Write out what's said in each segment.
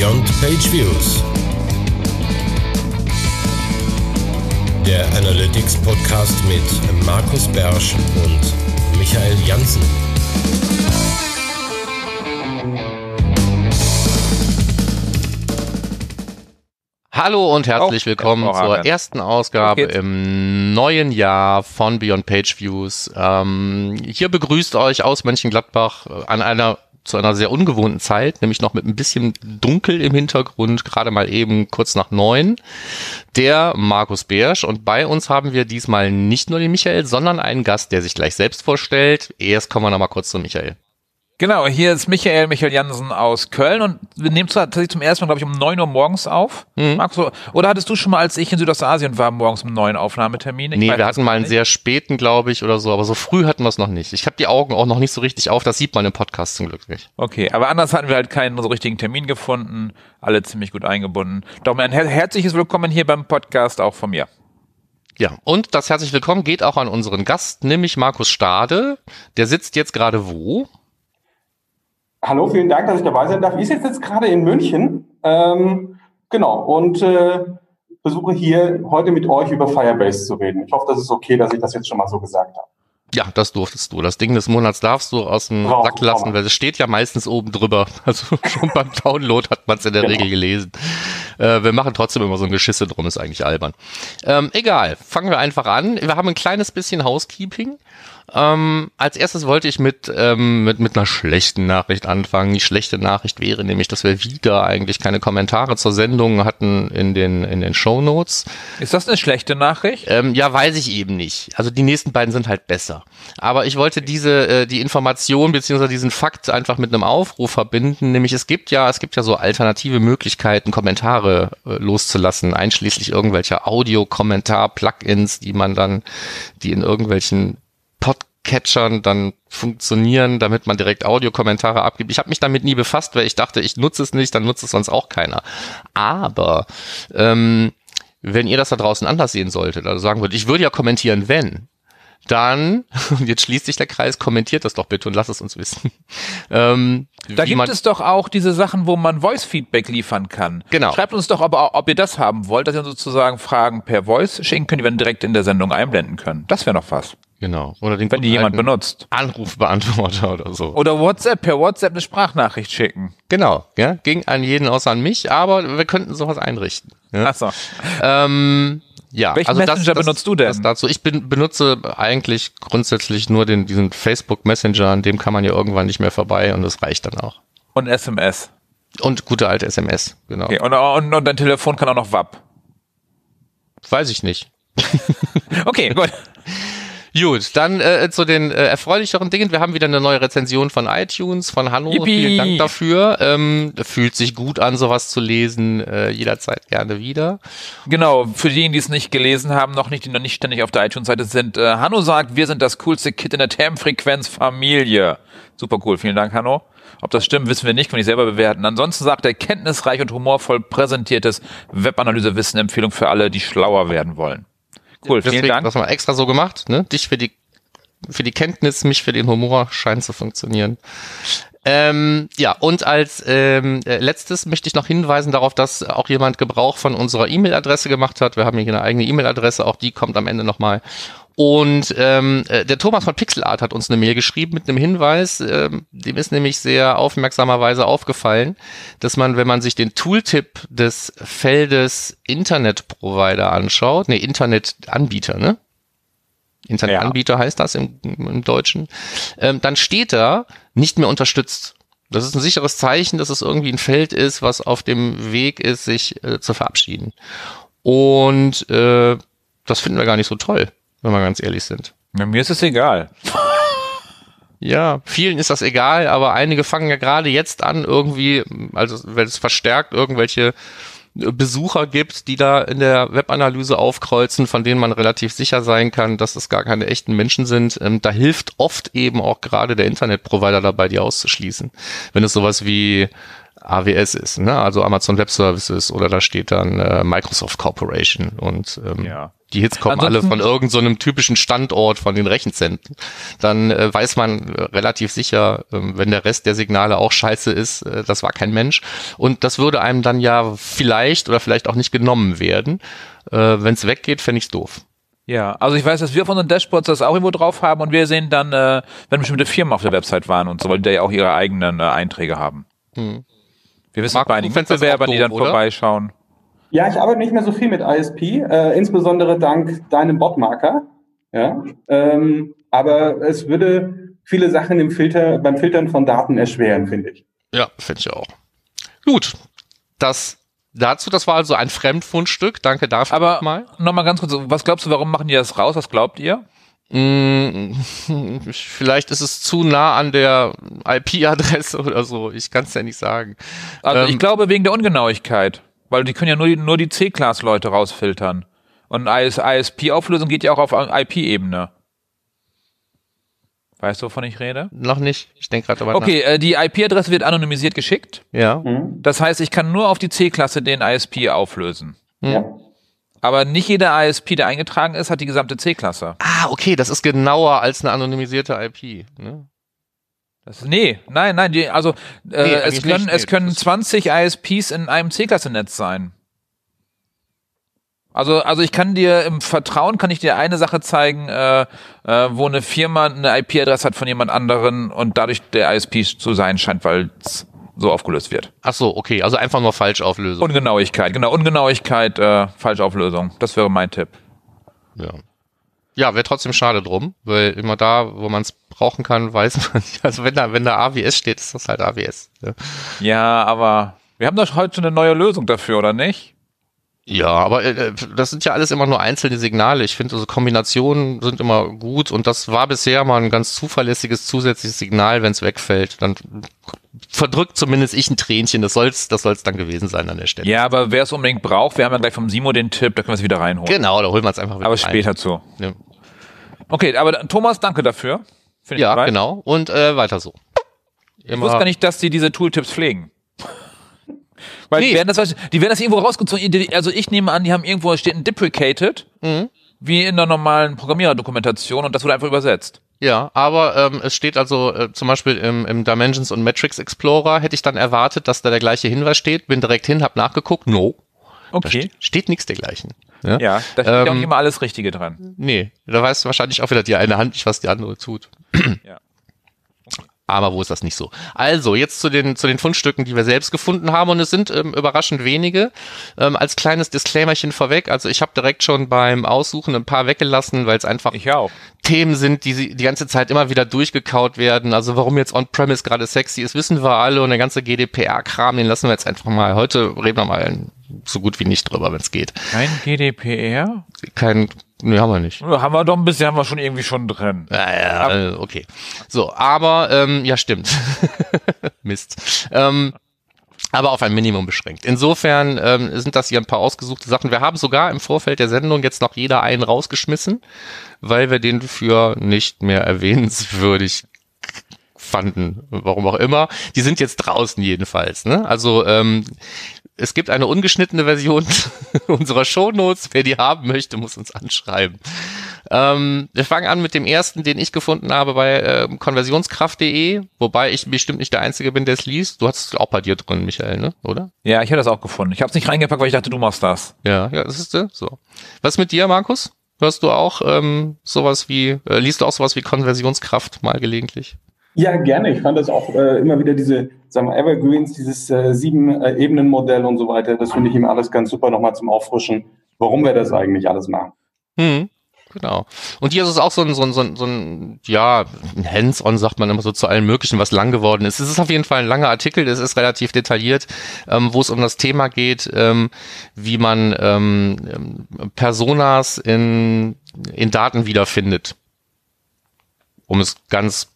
Beyond Page Views. Der Analytics Podcast mit Markus Bersch und Michael Janssen. Hallo und herzlich Oh, willkommen ja, zur ersten Ausgabe im neuen Jahr von Beyond Page Views. Ähm, hier begrüßt euch aus Mönchengladbach äh, an einer zu einer sehr ungewohnten Zeit, nämlich noch mit ein bisschen dunkel im Hintergrund, gerade mal eben kurz nach neun, der Markus Beersch. Und bei uns haben wir diesmal nicht nur den Michael, sondern einen Gast, der sich gleich selbst vorstellt. Erst kommen wir noch mal kurz zu Michael. Genau, hier ist Michael, Michael Jansen aus Köln und wir nehmen zwar tatsächlich zum ersten Mal, glaube ich, um 9 Uhr morgens auf. Mhm. Markus, so- oder hattest du schon mal, als ich in Südostasien war, morgens um 9 Aufnahmetermine? Ich Nee, wir hatten mal einen nicht. sehr späten, glaube ich, oder so, aber so früh hatten wir es noch nicht. Ich habe die Augen auch noch nicht so richtig auf, das sieht man im Podcast zum Glück nicht. Okay, aber anders hatten wir halt keinen so richtigen Termin gefunden, alle ziemlich gut eingebunden. Doch ein her herzliches Willkommen hier beim Podcast auch von mir. Ja, und das herzlich willkommen geht auch an unseren Gast, nämlich Markus Stade. Der sitzt jetzt gerade wo? Hallo, vielen Dank, dass ich dabei sein darf. Ich sitze jetzt gerade in München. Ähm, genau, und äh, versuche hier heute mit euch über Firebase zu reden. Ich hoffe, das ist okay, dass ich das jetzt schon mal so gesagt habe. Ja, das durftest du. Das Ding des Monats darfst du aus dem Raus, Sack lassen, weil es steht ja meistens oben drüber. Also schon beim Download hat man es in der Genau. Regel gelesen. Äh, wir machen trotzdem immer so ein Geschisse drum, ist eigentlich albern. Ähm, egal, fangen wir einfach an. Wir haben ein kleines bisschen Housekeeping. Ähm, als erstes wollte ich mit, ähm, mit, mit einer schlechten Nachricht anfangen. Die schlechte Nachricht wäre nämlich, dass wir wieder eigentlich keine Kommentare zur Sendung hatten in den, in den Show Notes. Ist das eine schlechte Nachricht? Ähm, ja, weiß ich eben nicht. Also die nächsten beiden sind halt besser. Aber ich wollte diese, äh, die Information beziehungsweise diesen Fakt einfach mit einem Aufruf verbinden. Nämlich es gibt ja, es gibt ja so alternative Möglichkeiten, Kommentare äh, loszulassen, einschließlich irgendwelcher Audio-Kommentar-Plugins, die man dann, die in irgendwelchen Podcatchern dann funktionieren, damit man direkt Audiokommentare abgibt. Ich habe mich damit nie befasst, weil ich dachte, ich nutze es nicht, dann nutzt es sonst auch keiner. Aber ähm, wenn ihr das da draußen anders sehen solltet, also sagen würdet, ich würde ja kommentieren, wenn, dann, und jetzt schließt sich der Kreis, kommentiert das doch bitte und lasst es uns wissen. Ähm, Da gibt es doch auch diese Sachen, wo man Voice-Feedback liefern kann. Genau. Schreibt uns doch aber, ob ihr das Das. Genau. Oder den Wenn die jemand benutzt. Anrufbeantworter oder so. Oder WhatsApp, per WhatsApp eine Sprachnachricht schicken. Genau, ja, ging an jeden außer an mich, aber wir könnten sowas einrichten. Ja. Achso. Ähm, ja, Welchen also Messenger benutzt du denn? Das dazu. Ich bin, benutze eigentlich grundsätzlich nur den, diesen Facebook Messenger, an dem kann man ja irgendwann nicht mehr vorbei und das reicht dann auch. Und SMS. Und gute alte SMS, genau. Okay. Und, und, und dein Telefon kann auch noch WAP. Weiß ich nicht. Okay, gut. Gut, dann äh, zu den äh, erfreulicheren Dingen. Wir haben wieder eine neue Rezension von iTunes, von Hanno. Yippie. Vielen Dank dafür. Ähm, fühlt sich gut an, sowas zu lesen. Äh, jederzeit gerne wieder. Genau, für diejenigen, die es nicht gelesen haben, noch nicht, die noch nicht ständig auf der iTunes-Seite sind. Äh, Hanno sagt, wir sind das coolste Kit in der Termfrequenz-Familie. Super cool, vielen Dank, Hanno. Ob das stimmt, wissen wir nicht, kann ich selber bewerten. Ansonsten sagt er, kenntnisreich und humorvoll präsentiertes Webanalyse-Wissen, Empfehlung für alle, die schlauer werden wollen. Cool, vielen Deswegen, Dank. das haben wir extra so gemacht. Ne? Dich für die, für die Kenntnis, mich für den Humor scheint zu funktionieren. Ähm, ja, und als ähm, äh, letztes möchte ich noch hinweisen darauf, dass auch jemand Gebrauch von unserer E-Mail-Adresse gemacht hat. Wir haben hier eine eigene E-Mail-Adresse, auch die kommt am Ende nochmal. Und ähm, äh, der Thomas von Pixelart hat uns eine Mail geschrieben mit einem Hinweis, ähm, dem ist nämlich sehr aufmerksamerweise aufgefallen, dass man, wenn man sich den Tooltip des Feldes Internetprovider anschaut, nee, Internetanbieter, ne? Internetanbieter heißt das im, im Deutschen, ähm, dann steht da nicht mehr unterstützt. Das ist ein sicheres Zeichen, dass es irgendwie ein Feld ist, was auf dem Weg ist, sich äh, zu verabschieden. Und äh, das finden wir gar nicht so toll, wenn wir ganz ehrlich sind. Ja, mir ist es egal. Ja, vielen ist das egal, aber einige fangen ja gerade jetzt an, irgendwie, also wenn es verstärkt irgendwelche Besucher gibt, die da in der Webanalyse aufkreuzen, von denen man relativ sicher sein kann, dass es gar keine echten Menschen sind. Ähm, da hilft oft eben auch gerade der Internetprovider dabei, die auszuschließen. Wenn es sowas wie AWS ist, ne? also Amazon Web Services oder da steht dann äh, Microsoft Corporation und ähm, Ja. Die Hits kommen alle von irgendeinem so typischen Standort von den Rechenzentren, dann äh, weiß man äh, relativ sicher, äh, wenn der Rest der Signale auch scheiße ist, äh, das war kein Mensch. Und das würde einem dann ja vielleicht oder vielleicht auch nicht genommen werden. Äh, wenn es weggeht, fände ich es doof. Ja, also ich weiß, dass wir von unseren Dashboards das auch irgendwo drauf haben und wir sehen dann, wenn bestimmte Firmen auf der Website waren und so, weil die ja auch ihre eigenen Einträge haben. Hm. Wir wissen bei einigen Wettbewerbern, die dann oder? vorbeischauen. Ja, ich arbeite nicht mehr so viel mit ISP, äh, insbesondere dank deinem Botmarker. Ja, ähm, aber es würde viele Sachen im Filter, beim Filtern von Daten erschweren, finde ich. Ja, finde ich auch. Gut, das dazu, das war also ein Fremdfundstück. Danke dafür aber mal. Nochmal ganz kurz, was glaubst du, warum machen die das raus? Was glaubt ihr? Mm, vielleicht ist es zu nah an der IP-Adresse oder so. Ich kann es ja nicht sagen. Also ähm, ich glaube wegen der Ungenauigkeit. Weil die können ja nur die, nur die C-Class-Leute rausfiltern. Und ISP-Auflösung geht ja auch auf IP-Ebene. Weißt du, wovon ich rede? Noch nicht. Ich denke gerade dabei Okay, äh, die IP-Adresse wird anonymisiert geschickt. Ja. Mhm. Das heißt, ich kann nur auf die C-Klasse den ISP auflösen. Mhm. Ja. Aber nicht jeder ISP, der eingetragen ist, hat die gesamte C-Klasse. Ah, okay, das ist genauer als eine anonymisierte IP. Ne? Das, nee, nein, nein, die, also äh, nee, es können, nicht, es können 20 ISPs in einem C-Klasse-Netz sein. Also, also ich kann dir im Vertrauen kann ich dir eine Sache zeigen, äh, äh, wo eine Firma eine IP-Adresse hat von jemand anderen und dadurch der ISP zu sein scheint, weil es so aufgelöst wird. Ach so, okay, also einfach nur Falschauflösung. Ungenauigkeit, genau, Ungenauigkeit, äh, Falschauflösung. Das wäre mein Tipp. Ja. Ja, wäre trotzdem schade drum, weil immer da, wo man es brauchen kann, weiß man nicht. Also wenn da, wenn da AWS steht, ist das halt AWS. Ja, ja aber wir haben doch heute schon eine neue Lösung dafür, oder nicht? Ja, aber äh, das sind ja alles immer nur einzelne Signale. Ich finde, also Kombinationen sind immer gut und das war bisher mal ein ganz zuverlässiges zusätzliches Signal, wenn es wegfällt. Dann verdrückt zumindest ich ein Tränchen. Das soll's, das soll's dann gewesen sein an der Stelle. Ja, aber wer es unbedingt braucht, wir haben ja gleich vom Simo den Tipp, da können wir es wieder reinholen. Genau, da holen wir es einfach wieder Aber rein. später zu. Ja. Okay, aber Thomas, danke dafür. ja, bereit. genau. Und äh, weiter so. Immer. Ich wusste gar nicht, dass die diese Tooltips pflegen. Weil nee. die, werden das, die werden das irgendwo rausgezogen. Also ich nehme an, die haben irgendwo steht ein deprecated, mhm. wie in der normalen Programmiererdokumentation und das wurde einfach übersetzt. Ja, aber ähm, es steht also äh, zum Beispiel im, im Dimensions und Metrics Explorer hätte ich dann erwartet, dass da der gleiche Hinweis steht. Bin direkt hin, hab nachgeguckt. No. Okay. Steht, steht nichts dergleichen. Ja, ja da steht ähm, auch immer alles Richtige dran. Nee, da weißt du wahrscheinlich auch wieder die eine Hand nicht, was die andere tut. Ja aber wo ist das nicht so? Also, jetzt zu den, zu den Fundstücken, die wir selbst gefunden haben und es sind ähm, überraschend wenige. Ähm, als kleines Disclaimerchen vorweg, also ich habe direkt schon beim Aussuchen ein paar weggelassen, weil es einfach Themen sind, die die ganze Zeit immer wieder durchgekaut werden. Also warum jetzt On-Premise gerade sexy ist, wissen wir alle und der ganze GDPR-Kram, den lassen wir jetzt einfach mal. Heute reden wir mal so gut wie nicht drüber, wenn es geht. Kein GDPR? Kein Nee, haben wir nicht. Haben wir doch ein bisschen, haben wir schon irgendwie schon drin. Ja, ja, äh, okay. So, aber, ähm, ja, stimmt. Mist. Ähm, aber auf ein Minimum beschränkt. Insofern ähm, sind das hier ein paar ausgesuchte Sachen. Wir haben sogar im Vorfeld der Sendung jetzt noch jeder einen rausgeschmissen, weil wir den für nicht mehr erwähnenswürdig fanden, warum auch immer. Die sind jetzt draußen jedenfalls. Ne? Also ähm, es gibt eine ungeschnittene Version unserer Shownotes. Wer die haben möchte, muss uns anschreiben. Ähm, wir fangen an mit dem ersten, den ich gefunden habe bei äh, konversionskraft.de, wobei ich bestimmt nicht der Einzige bin, der es liest. Du hast es auch bei dir drin, Michael, ne? oder? Ja, ich habe das auch gefunden. Ich habe es nicht reingepackt, weil ich dachte, du machst das. Ja, ja, das ist so. Was mit dir, Markus? Hörst du auch ähm, sowas wie, äh, liest du auch sowas wie Konversionskraft mal gelegentlich? Ja, gerne. Ich fand das auch äh, immer wieder diese, sagen wir, Evergreens, dieses äh, sieben-Ebenen-Modell äh, und so weiter. Das finde ich ihm alles ganz super nochmal zum Auffrischen, warum wir das eigentlich alles machen. Hm. Genau. Und hier ist es auch so ein, so ein, so ein, so ein ja, ein Hands-on sagt man immer so zu allem Möglichen, was lang geworden ist. Es ist auf jeden Fall ein langer Artikel, es ist relativ detailliert, ähm, wo es um das Thema geht, ähm, wie man ähm, Personas in, in Daten wiederfindet. Um es ganz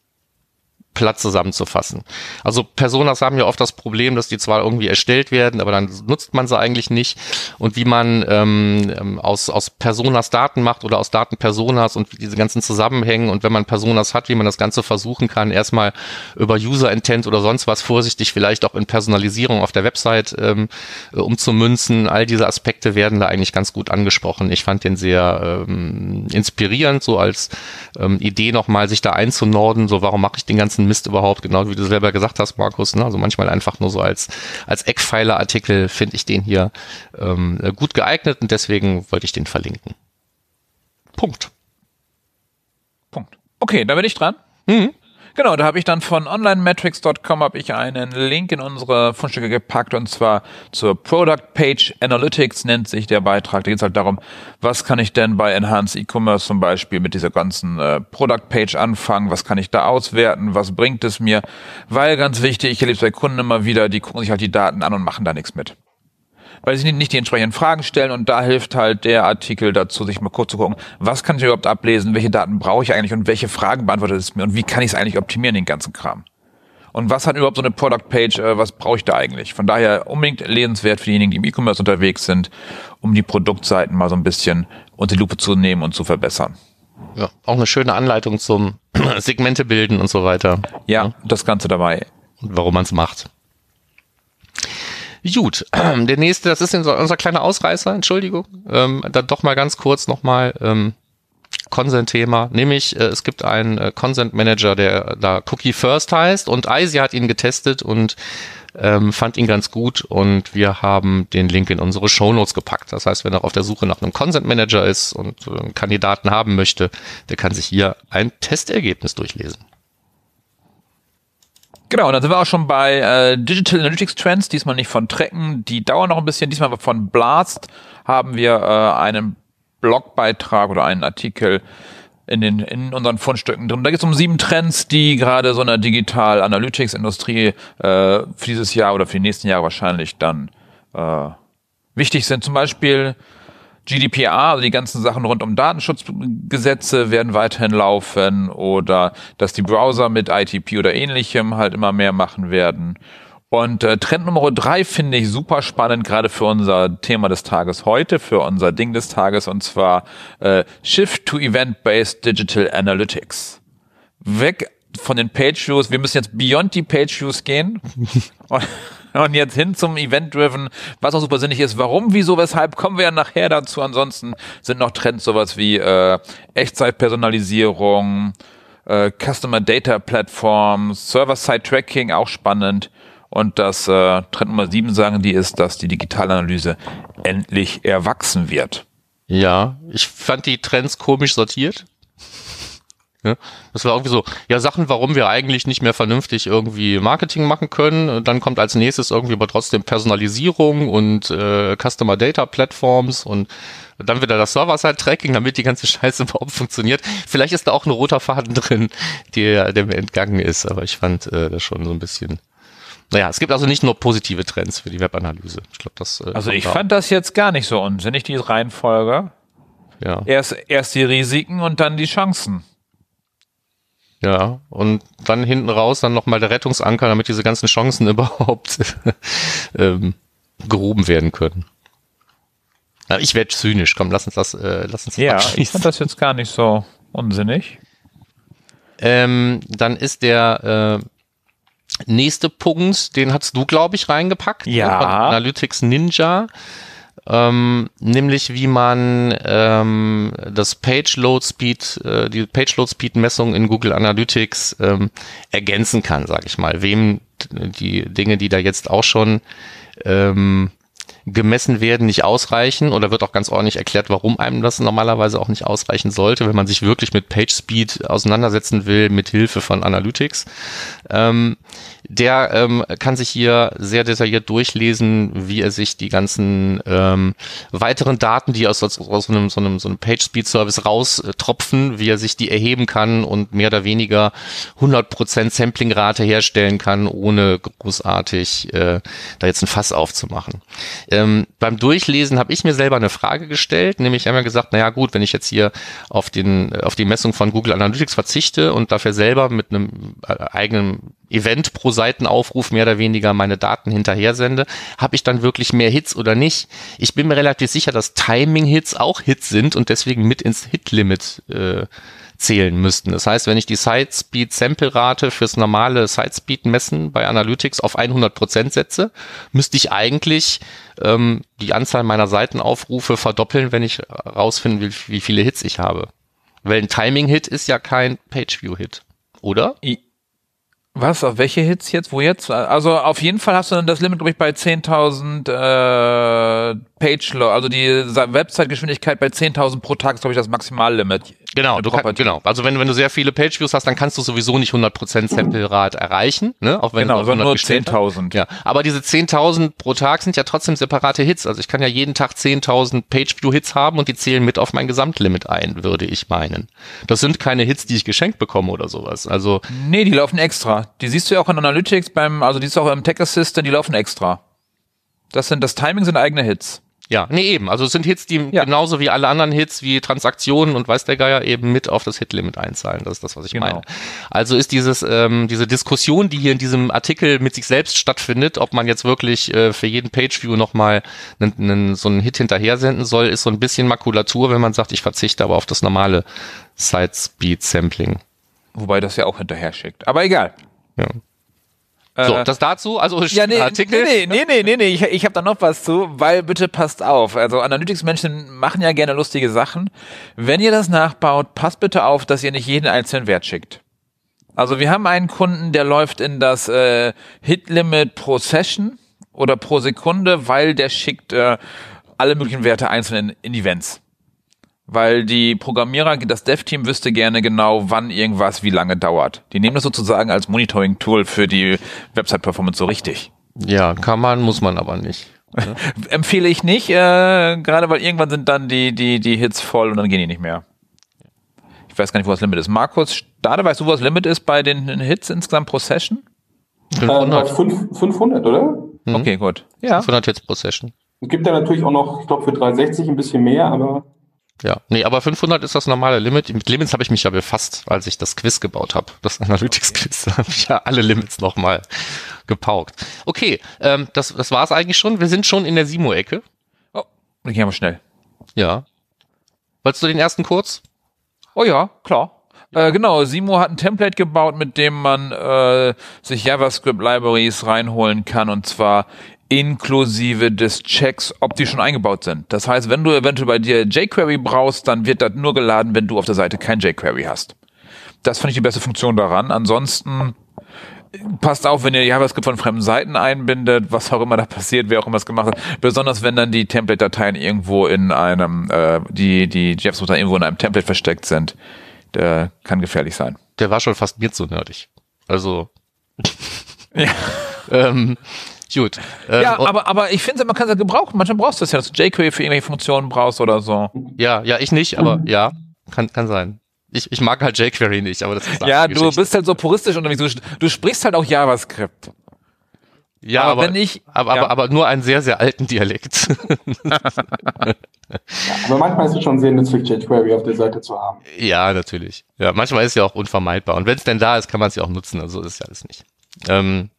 platt zusammenzufassen. Also Personas haben ja oft das Problem, dass die zwar irgendwie erstellt werden, aber dann nutzt man sie eigentlich nicht. Und wie man ähm, ähm aus, aus Personas Daten macht oder aus Daten Personas und diese ganzen Zusammenhängen und wenn man Personas hat, wie man das Ganze versuchen kann, erstmal über User Intent oder sonst was vorsichtig vielleicht auch in Personalisierung auf der Website ähm, umzumünzen. All diese Aspekte werden da eigentlich ganz gut angesprochen. Ich fand den sehr ähm, inspirierend, so als ähm, Idee nochmal sich da einzunorden, so warum mache ich den ganzen Mist überhaupt, genau wie du selber gesagt hast, Markus. Ne? Also manchmal einfach nur so als, als Eckpfeiler-Artikel finde ich den hier ähm, gut geeignet und deswegen wollte ich den verlinken. Punkt. Punkt. Okay, da bin ich dran. Mhm. Genau, da habe ich dann von onlinemetrics.com habe ich einen Link in unsere Fundstücke gepackt und zwar zur Product Page Analytics nennt sich der Beitrag. Da geht es halt darum, was kann ich denn bei Enhanced E-Commerce zum Beispiel mit dieser ganzen äh, Product Page anfangen, was kann ich da auswerten, was bringt es mir, weil ganz wichtig, ich erlebe es bei Kunden immer wieder, die gucken sich halt die Daten an und machen da nichts mit weil sie nicht die entsprechenden Fragen stellen und da hilft halt der Artikel dazu, sich mal kurz zu gucken, was kann ich überhaupt ablesen, welche Daten brauche ich eigentlich und welche Fragen beantwortet es mir und wie kann ich es eigentlich optimieren, den ganzen Kram. Und was hat überhaupt so eine Product Page, äh, was brauche ich da eigentlich? Von daher unbedingt lesenswert für diejenigen, die im E-Commerce unterwegs sind, um die Produktseiten mal so ein bisschen unter die Lupe zu nehmen und zu verbessern. Ja, auch eine schöne Anleitung zum Segmente bilden und so weiter. Ja, das Ganze dabei. Und warum man es macht. Gut, der nächste, das ist unser kleiner Ausreißer, Entschuldigung. Ähm, dann doch mal ganz kurz nochmal ähm, Consent-Thema, nämlich äh, es gibt einen äh, Consent Manager, der da Cookie First heißt und Eisi hat ihn getestet und ähm, fand ihn ganz gut und wir haben den Link in unsere Shownotes gepackt. Das heißt, wenn er auf der Suche nach einem Consent Manager ist und äh, einen Kandidaten haben möchte, der kann sich hier ein Testergebnis durchlesen. Genau, und dann sind wir auch schon bei äh, Digital Analytics Trends, diesmal nicht von Trecken, die dauern noch ein bisschen, diesmal von Blast haben wir äh, einen Blogbeitrag oder einen Artikel in den in unseren Fundstücken drin. Da geht es um sieben Trends, die gerade so in der Digital Analytics Industrie äh, für dieses Jahr oder für die nächsten Jahre wahrscheinlich dann äh, wichtig sind. Zum Beispiel GDPR, also die ganzen Sachen rund um Datenschutzgesetze werden weiterhin laufen oder dass die Browser mit ITP oder ähnlichem halt immer mehr machen werden. Und äh, Trend Nummer drei finde ich super spannend, gerade für unser Thema des Tages heute, für unser Ding des Tages, und zwar äh, Shift to Event-Based Digital Analytics. Weg von den Page Views, wir müssen jetzt beyond die Page Views gehen. Und jetzt hin zum Event-Driven, was auch super sinnig ist. Warum, wieso, weshalb, kommen wir ja nachher dazu. Ansonsten sind noch Trends sowas wie äh, Echtzeitpersonalisierung, äh, Customer Data Platforms, Server-Side-Tracking, auch spannend. Und das äh, Trend Nummer sieben sagen die ist, dass die Digitalanalyse endlich erwachsen wird. Ja, ich fand die Trends komisch sortiert. Ja, das war irgendwie so, ja, Sachen, warum wir eigentlich nicht mehr vernünftig irgendwie Marketing machen können. Dann kommt als nächstes irgendwie aber trotzdem Personalisierung und äh, Customer Data Platforms und dann wieder das Server-Side-Tracking, damit die ganze Scheiße überhaupt funktioniert. Vielleicht ist da auch ein roter Faden drin, der, der mir entgangen ist, aber ich fand äh, das schon so ein bisschen. Naja, es gibt also nicht nur positive Trends für die Webanalyse. Ich glaube, das. Äh, also ich fand das jetzt gar nicht so unsinnig, die Reihenfolge. Ja. Erst, erst die Risiken und dann die Chancen. Ja, und dann hinten raus dann nochmal der Rettungsanker, damit diese ganzen Chancen überhaupt ähm, gehoben werden können. Ja, ich werde zynisch, komm, lass uns das, äh, lass uns Ja, ich fand das jetzt gar nicht so unsinnig. Ähm, dann ist der äh, nächste Punkt, den hast du, glaube ich, reingepackt. Ja. Analytics Ninja ähm, nämlich wie man ähm, das Page Load Speed, äh, die Page Load Speed Messung in Google Analytics ähm, ergänzen kann, sage ich mal. Wem die Dinge, die da jetzt auch schon ähm, gemessen werden, nicht ausreichen oder wird auch ganz ordentlich erklärt, warum einem das normalerweise auch nicht ausreichen sollte, wenn man sich wirklich mit Page Speed auseinandersetzen will, mit Hilfe von Analytics. Ähm, der ähm, kann sich hier sehr detailliert durchlesen, wie er sich die ganzen ähm, weiteren Daten, die aus, aus, aus einem, so einem, so einem Page-Speed-Service raustropfen, wie er sich die erheben kann und mehr oder weniger 100% Sampling-Rate herstellen kann, ohne großartig äh, da jetzt ein Fass aufzumachen. Ähm, beim Durchlesen habe ich mir selber eine Frage gestellt, nämlich wir gesagt, naja gut, wenn ich jetzt hier auf den auf die Messung von Google Analytics verzichte und dafür selber mit einem äh, eigenen Event pro Seitenaufruf mehr oder weniger meine Daten hinterher sende, habe ich dann wirklich mehr Hits oder nicht? Ich bin mir relativ sicher, dass Timing-Hits auch Hits sind und deswegen mit ins Hit-Limit äh, zählen müssten. Das heißt, wenn ich die Side-Speed-Sample-Rate fürs normale Side-Speed-Messen bei Analytics auf 100% setze, müsste ich eigentlich ähm, die Anzahl meiner Seitenaufrufe verdoppeln, wenn ich rausfinden will, wie viele Hits ich habe. Weil ein Timing-Hit ist ja kein Page-View-Hit, oder? Was? Auf welche Hits jetzt? Wo jetzt? Also auf jeden Fall hast du dann das Limit, glaube ich, bei 10.000 äh, Page, also die Website-Geschwindigkeit bei 10.000 pro Tag ist, glaube ich, das Maximallimit. Genau, du kann, genau. Also wenn, wenn du sehr viele Page-Views hast, dann kannst du sowieso nicht 100% Sample-Rate erreichen, ne? Auch wenn genau, du nur 10.000. Ja, aber diese 10.000 pro Tag sind ja trotzdem separate Hits. Also ich kann ja jeden Tag 10.000 Page-View-Hits haben und die zählen mit auf mein Gesamtlimit ein, würde ich meinen. Das sind keine Hits, die ich geschenkt bekomme oder sowas. Also Nee, die laufen extra. Die siehst du ja auch in Analytics beim, also die siehst du auch im Tech Assistant, die laufen extra. Das sind, das Timing sind eigene Hits. Ja, nee, eben. Also es sind Hits, die Ja. genauso wie alle anderen Hits, wie Transaktionen und weiß der Geier eben mit auf das Hit-Limit einzahlen. Das ist das, was ich Genau. meine. Also ist dieses, ähm, diese Diskussion, die hier in diesem Artikel mit sich selbst stattfindet, ob man jetzt wirklich äh, für jeden Page-View nochmal so einen Hit hinterher senden soll, ist so ein bisschen Makulatur, wenn man sagt, ich verzichte aber auf das normale Side-Speed-Sampling. Wobei das ja auch hinterher schickt. Aber egal. Ja. So, Äh, das dazu, also Ja, nee, Artikel. nee, nee, nee, nee, nee, ich, ich habe da noch was zu, weil bitte passt auf. Also Analytics-Menschen machen ja gerne lustige Sachen. Wenn ihr das nachbaut, passt bitte auf, dass ihr nicht jeden einzelnen Wert schickt. Also wir haben einen Kunden, der läuft in das äh, Hit-Limit pro Session oder pro Sekunde, weil der schickt äh, alle möglichen Werte einzeln in, in Events. Weil die Programmierer, das Dev-Team wüsste gerne genau, wann irgendwas wie lange dauert. Die nehmen das sozusagen als Monitoring-Tool für die Website-Performance so richtig. Ja, kann man, muss man aber nicht. Empfehle ich nicht, äh, gerade weil irgendwann sind dann die, die, die Hits voll und dann gehen die nicht mehr. Ich weiß gar nicht, wo das Limit ist. Markus, Stade, weißt du, wo das Limit ist bei den Hits insgesamt pro Session? Äh, bei 500, fünf- 500, oder? Mhm. Okay, gut. Ja. 500 Hits pro Session. Es gibt ja natürlich auch noch, ich glaube, für 360 ein bisschen mehr, aber Ja, nee, aber 500 ist das normale Limit. Mit Limits habe ich mich ja befasst, als ich das Quiz gebaut habe. Das Analytics-Quiz. Da habe ich ja alle Limits nochmal gepaukt. Okay, ähm, das, das war's eigentlich schon. Wir sind schon in der Simo-Ecke. Oh, dann gehen wir schnell. Ja. Wolltest du den ersten kurz? Oh ja, klar. Äh, genau, Simo hat ein Template gebaut, mit dem man äh, sich JavaScript-Libraries reinholen kann und zwar inklusive des Checks, ob die schon eingebaut sind. Das heißt, wenn du eventuell bei dir jQuery brauchst, dann wird das nur geladen, wenn du auf der Seite kein jQuery hast. Das finde ich die beste Funktion daran. Ansonsten passt auf, wenn ihr JavaScript von fremden Seiten einbindet, was auch immer da passiert, wer auch immer es gemacht hat. Besonders wenn dann die Template-Dateien irgendwo in einem, äh, die, die JavaScript irgendwo in einem Template versteckt sind. Der kann gefährlich sein. Der war schon fast mir zu nerdig. Also, Ja, ähm, gut. Ähm, ja aber, aber ich finde, man kann es ja gebrauchen. Manchmal brauchst du es ja, dass du jQuery für irgendwelche Funktionen brauchst oder so. ja, ja, ich nicht, aber ja, kann, kann sein. Ich, ich mag halt jQuery nicht, aber das ist Ja, du Geschichte. bist halt so puristisch unterwegs. Du, du sprichst halt auch JavaScript. ja, aber aber, wenn ich- aber, ja. aber, aber nur einen sehr, sehr alten Dialekt. Aber manchmal ist es schon sehr nützlich, jQuery auf der Seite zu haben. Ja, natürlich. Ja, manchmal ist es ja auch unvermeidbar. Und wenn es denn da ist, kann man es ja auch nutzen. Also ist ja alles nicht. Ähm,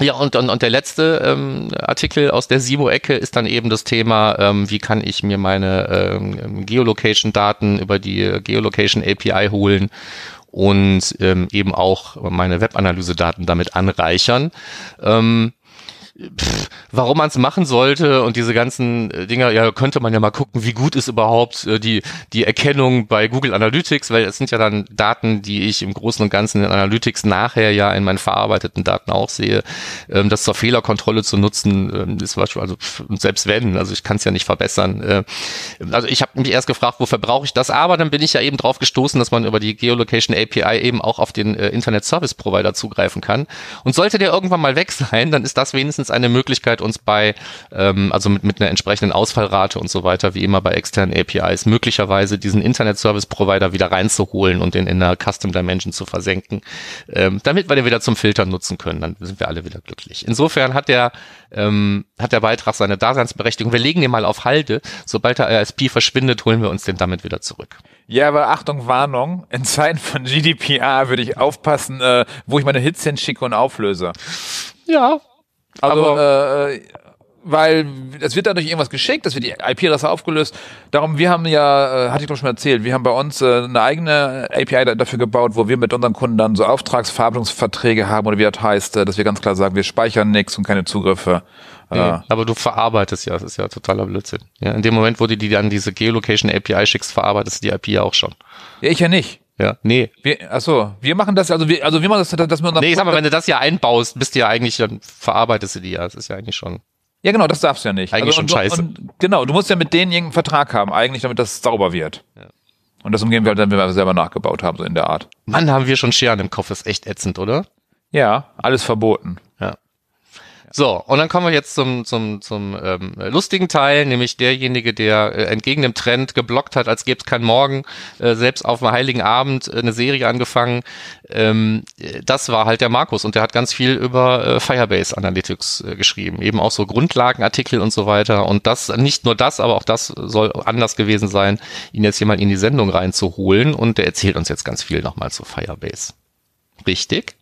ja, und, und, und der letzte ähm, Artikel aus der Simo-Ecke ist dann eben das Thema, ähm, wie kann ich mir meine ähm, Geolocation-Daten über die Geolocation API holen und ähm, eben auch meine Webanalyse-Daten damit anreichern. Ähm, pff, warum man es machen sollte und diese ganzen äh, Dinger, ja, könnte man ja mal gucken, wie gut ist überhaupt äh, die, die Erkennung bei Google Analytics, weil es sind ja dann Daten, die ich im Großen und Ganzen in Analytics nachher ja in meinen verarbeiteten Daten auch sehe. Ähm, das zur Fehlerkontrolle zu nutzen, ähm, ist also pff, selbst wenn, also ich kann es ja nicht verbessern. Äh, also ich habe mich erst gefragt, wofür brauche ich das, aber dann bin ich ja eben drauf gestoßen, dass man über die Geolocation API eben auch auf den äh, Internet Service Provider zugreifen kann. Und sollte der irgendwann mal weg sein, dann ist das wenigstens eine Möglichkeit, uns bei, ähm, also mit, mit einer entsprechenden Ausfallrate und so weiter, wie immer bei externen APIs, möglicherweise diesen Internet Service Provider wieder reinzuholen und den in einer Custom Dimension zu versenken, ähm, damit wir den wieder zum Filtern nutzen können. Dann sind wir alle wieder glücklich. Insofern hat der, ähm, hat der Beitrag seine Daseinsberechtigung. Wir legen den mal auf Halde. Sobald der RSP verschwindet, holen wir uns den damit wieder zurück. Ja, aber Achtung, Warnung. In Zeiten von GDPR würde ich aufpassen, äh, wo ich meine Hits hinschicke und auflöse. Ja. Also, äh, weil es wird dadurch irgendwas geschickt, das wird die IP-Adresse aufgelöst. Darum, wir haben ja, äh, hatte ich doch schon erzählt, wir haben bei uns äh, eine eigene API da- dafür gebaut, wo wir mit unseren Kunden dann so Auftragsverarbeitungsverträge haben oder wie das heißt, äh, dass wir ganz klar sagen, wir speichern nichts und keine Zugriffe. Nee, Äh, aber du verarbeitest ja, das ist ja totaler Blödsinn. Ja, in dem Moment, wo du die dann diese Geolocation API schickst, verarbeitest du die IP ja auch schon. ja, ich ja nicht. Ja, nee. Wir, achso, wir machen das, also wir, also wir machen das, dass wir Nee, ich sag mal, wenn du das ja einbaust, bist du ja eigentlich, dann verarbeitest du die ja. Das ist ja eigentlich schon. Ja, genau, das darfst du ja nicht. Eigentlich und, schon scheiße. Und, genau, du musst ja mit denen irgendeinen Vertrag haben, eigentlich, damit das sauber wird. Ja. Und das umgehen wir halt dann, wenn wir selber nachgebaut haben, so in der Art. Mann, haben wir schon Scheren im Kopf, ist echt ätzend, oder? Ja, alles verboten. So, und dann kommen wir jetzt zum, zum, zum ähm, lustigen Teil, nämlich derjenige, der äh, entgegen dem Trend geblockt hat, als gäbe es kein Morgen, äh, selbst auf dem Heiligen Abend äh, eine Serie angefangen. Ähm, äh, das war halt der Markus und der hat ganz viel über äh, Firebase Analytics äh, geschrieben, eben auch so Grundlagenartikel und so weiter. Und das, nicht nur das, aber auch das soll anders gewesen sein, ihn jetzt mal in die Sendung reinzuholen. Und der erzählt uns jetzt ganz viel nochmal zu Firebase. Richtig?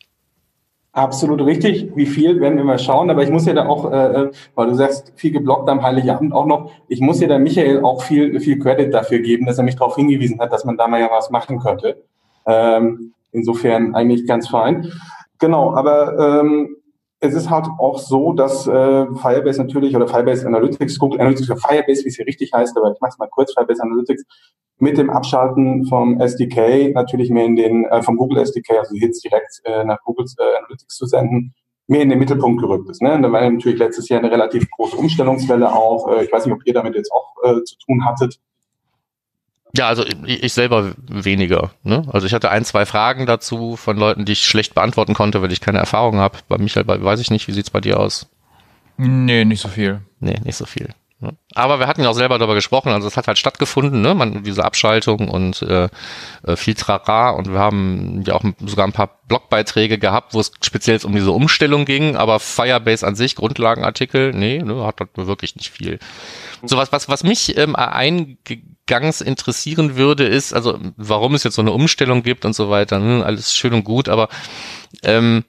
Absolut richtig. Wie viel werden wir mal schauen. Aber ich muss ja da auch, äh, weil du sagst, viel geblockt am Heiligabend auch noch. Ich muss ja da Michael auch viel, viel Credit dafür geben, dass er mich darauf hingewiesen hat, dass man da mal ja was machen könnte. Ähm, insofern eigentlich ganz fein. Genau, aber ähm, es ist halt auch so, dass äh, Firebase natürlich oder Firebase Analytics, Google Analytics für Firebase, wie es hier richtig heißt, aber ich mache es mal kurz, Firebase Analytics, mit dem Abschalten vom SDK natürlich mehr in den, äh, vom Google SDK, also Hits direkt äh, nach Google äh, Analytics zu senden, mehr in den Mittelpunkt gerückt ist. Ne? Und da war natürlich letztes Jahr eine relativ große Umstellungswelle auch. Äh, ich weiß nicht, ob ihr damit jetzt auch äh, zu tun hattet. Ja, also ich, ich selber weniger. Ne? Also ich hatte ein, zwei Fragen dazu von Leuten, die ich schlecht beantworten konnte, weil ich keine Erfahrung habe. Bei Michael weiß ich nicht, wie sieht's bei dir aus? Nee, nicht so viel. Nee, nicht so viel. Aber wir hatten ja auch selber darüber gesprochen, also es hat halt stattgefunden, ne? Man, diese Abschaltung und äh, äh, viel Trara und wir haben ja auch sogar ein paar Blogbeiträge gehabt, wo es speziell um diese Umstellung ging, aber Firebase an sich, Grundlagenartikel, nee, ne, hat halt wirklich nicht viel. So was, was, was mich ähm, eingangs interessieren würde, ist, also warum es jetzt so eine Umstellung gibt und so weiter, ne? alles schön und gut, aber ähm,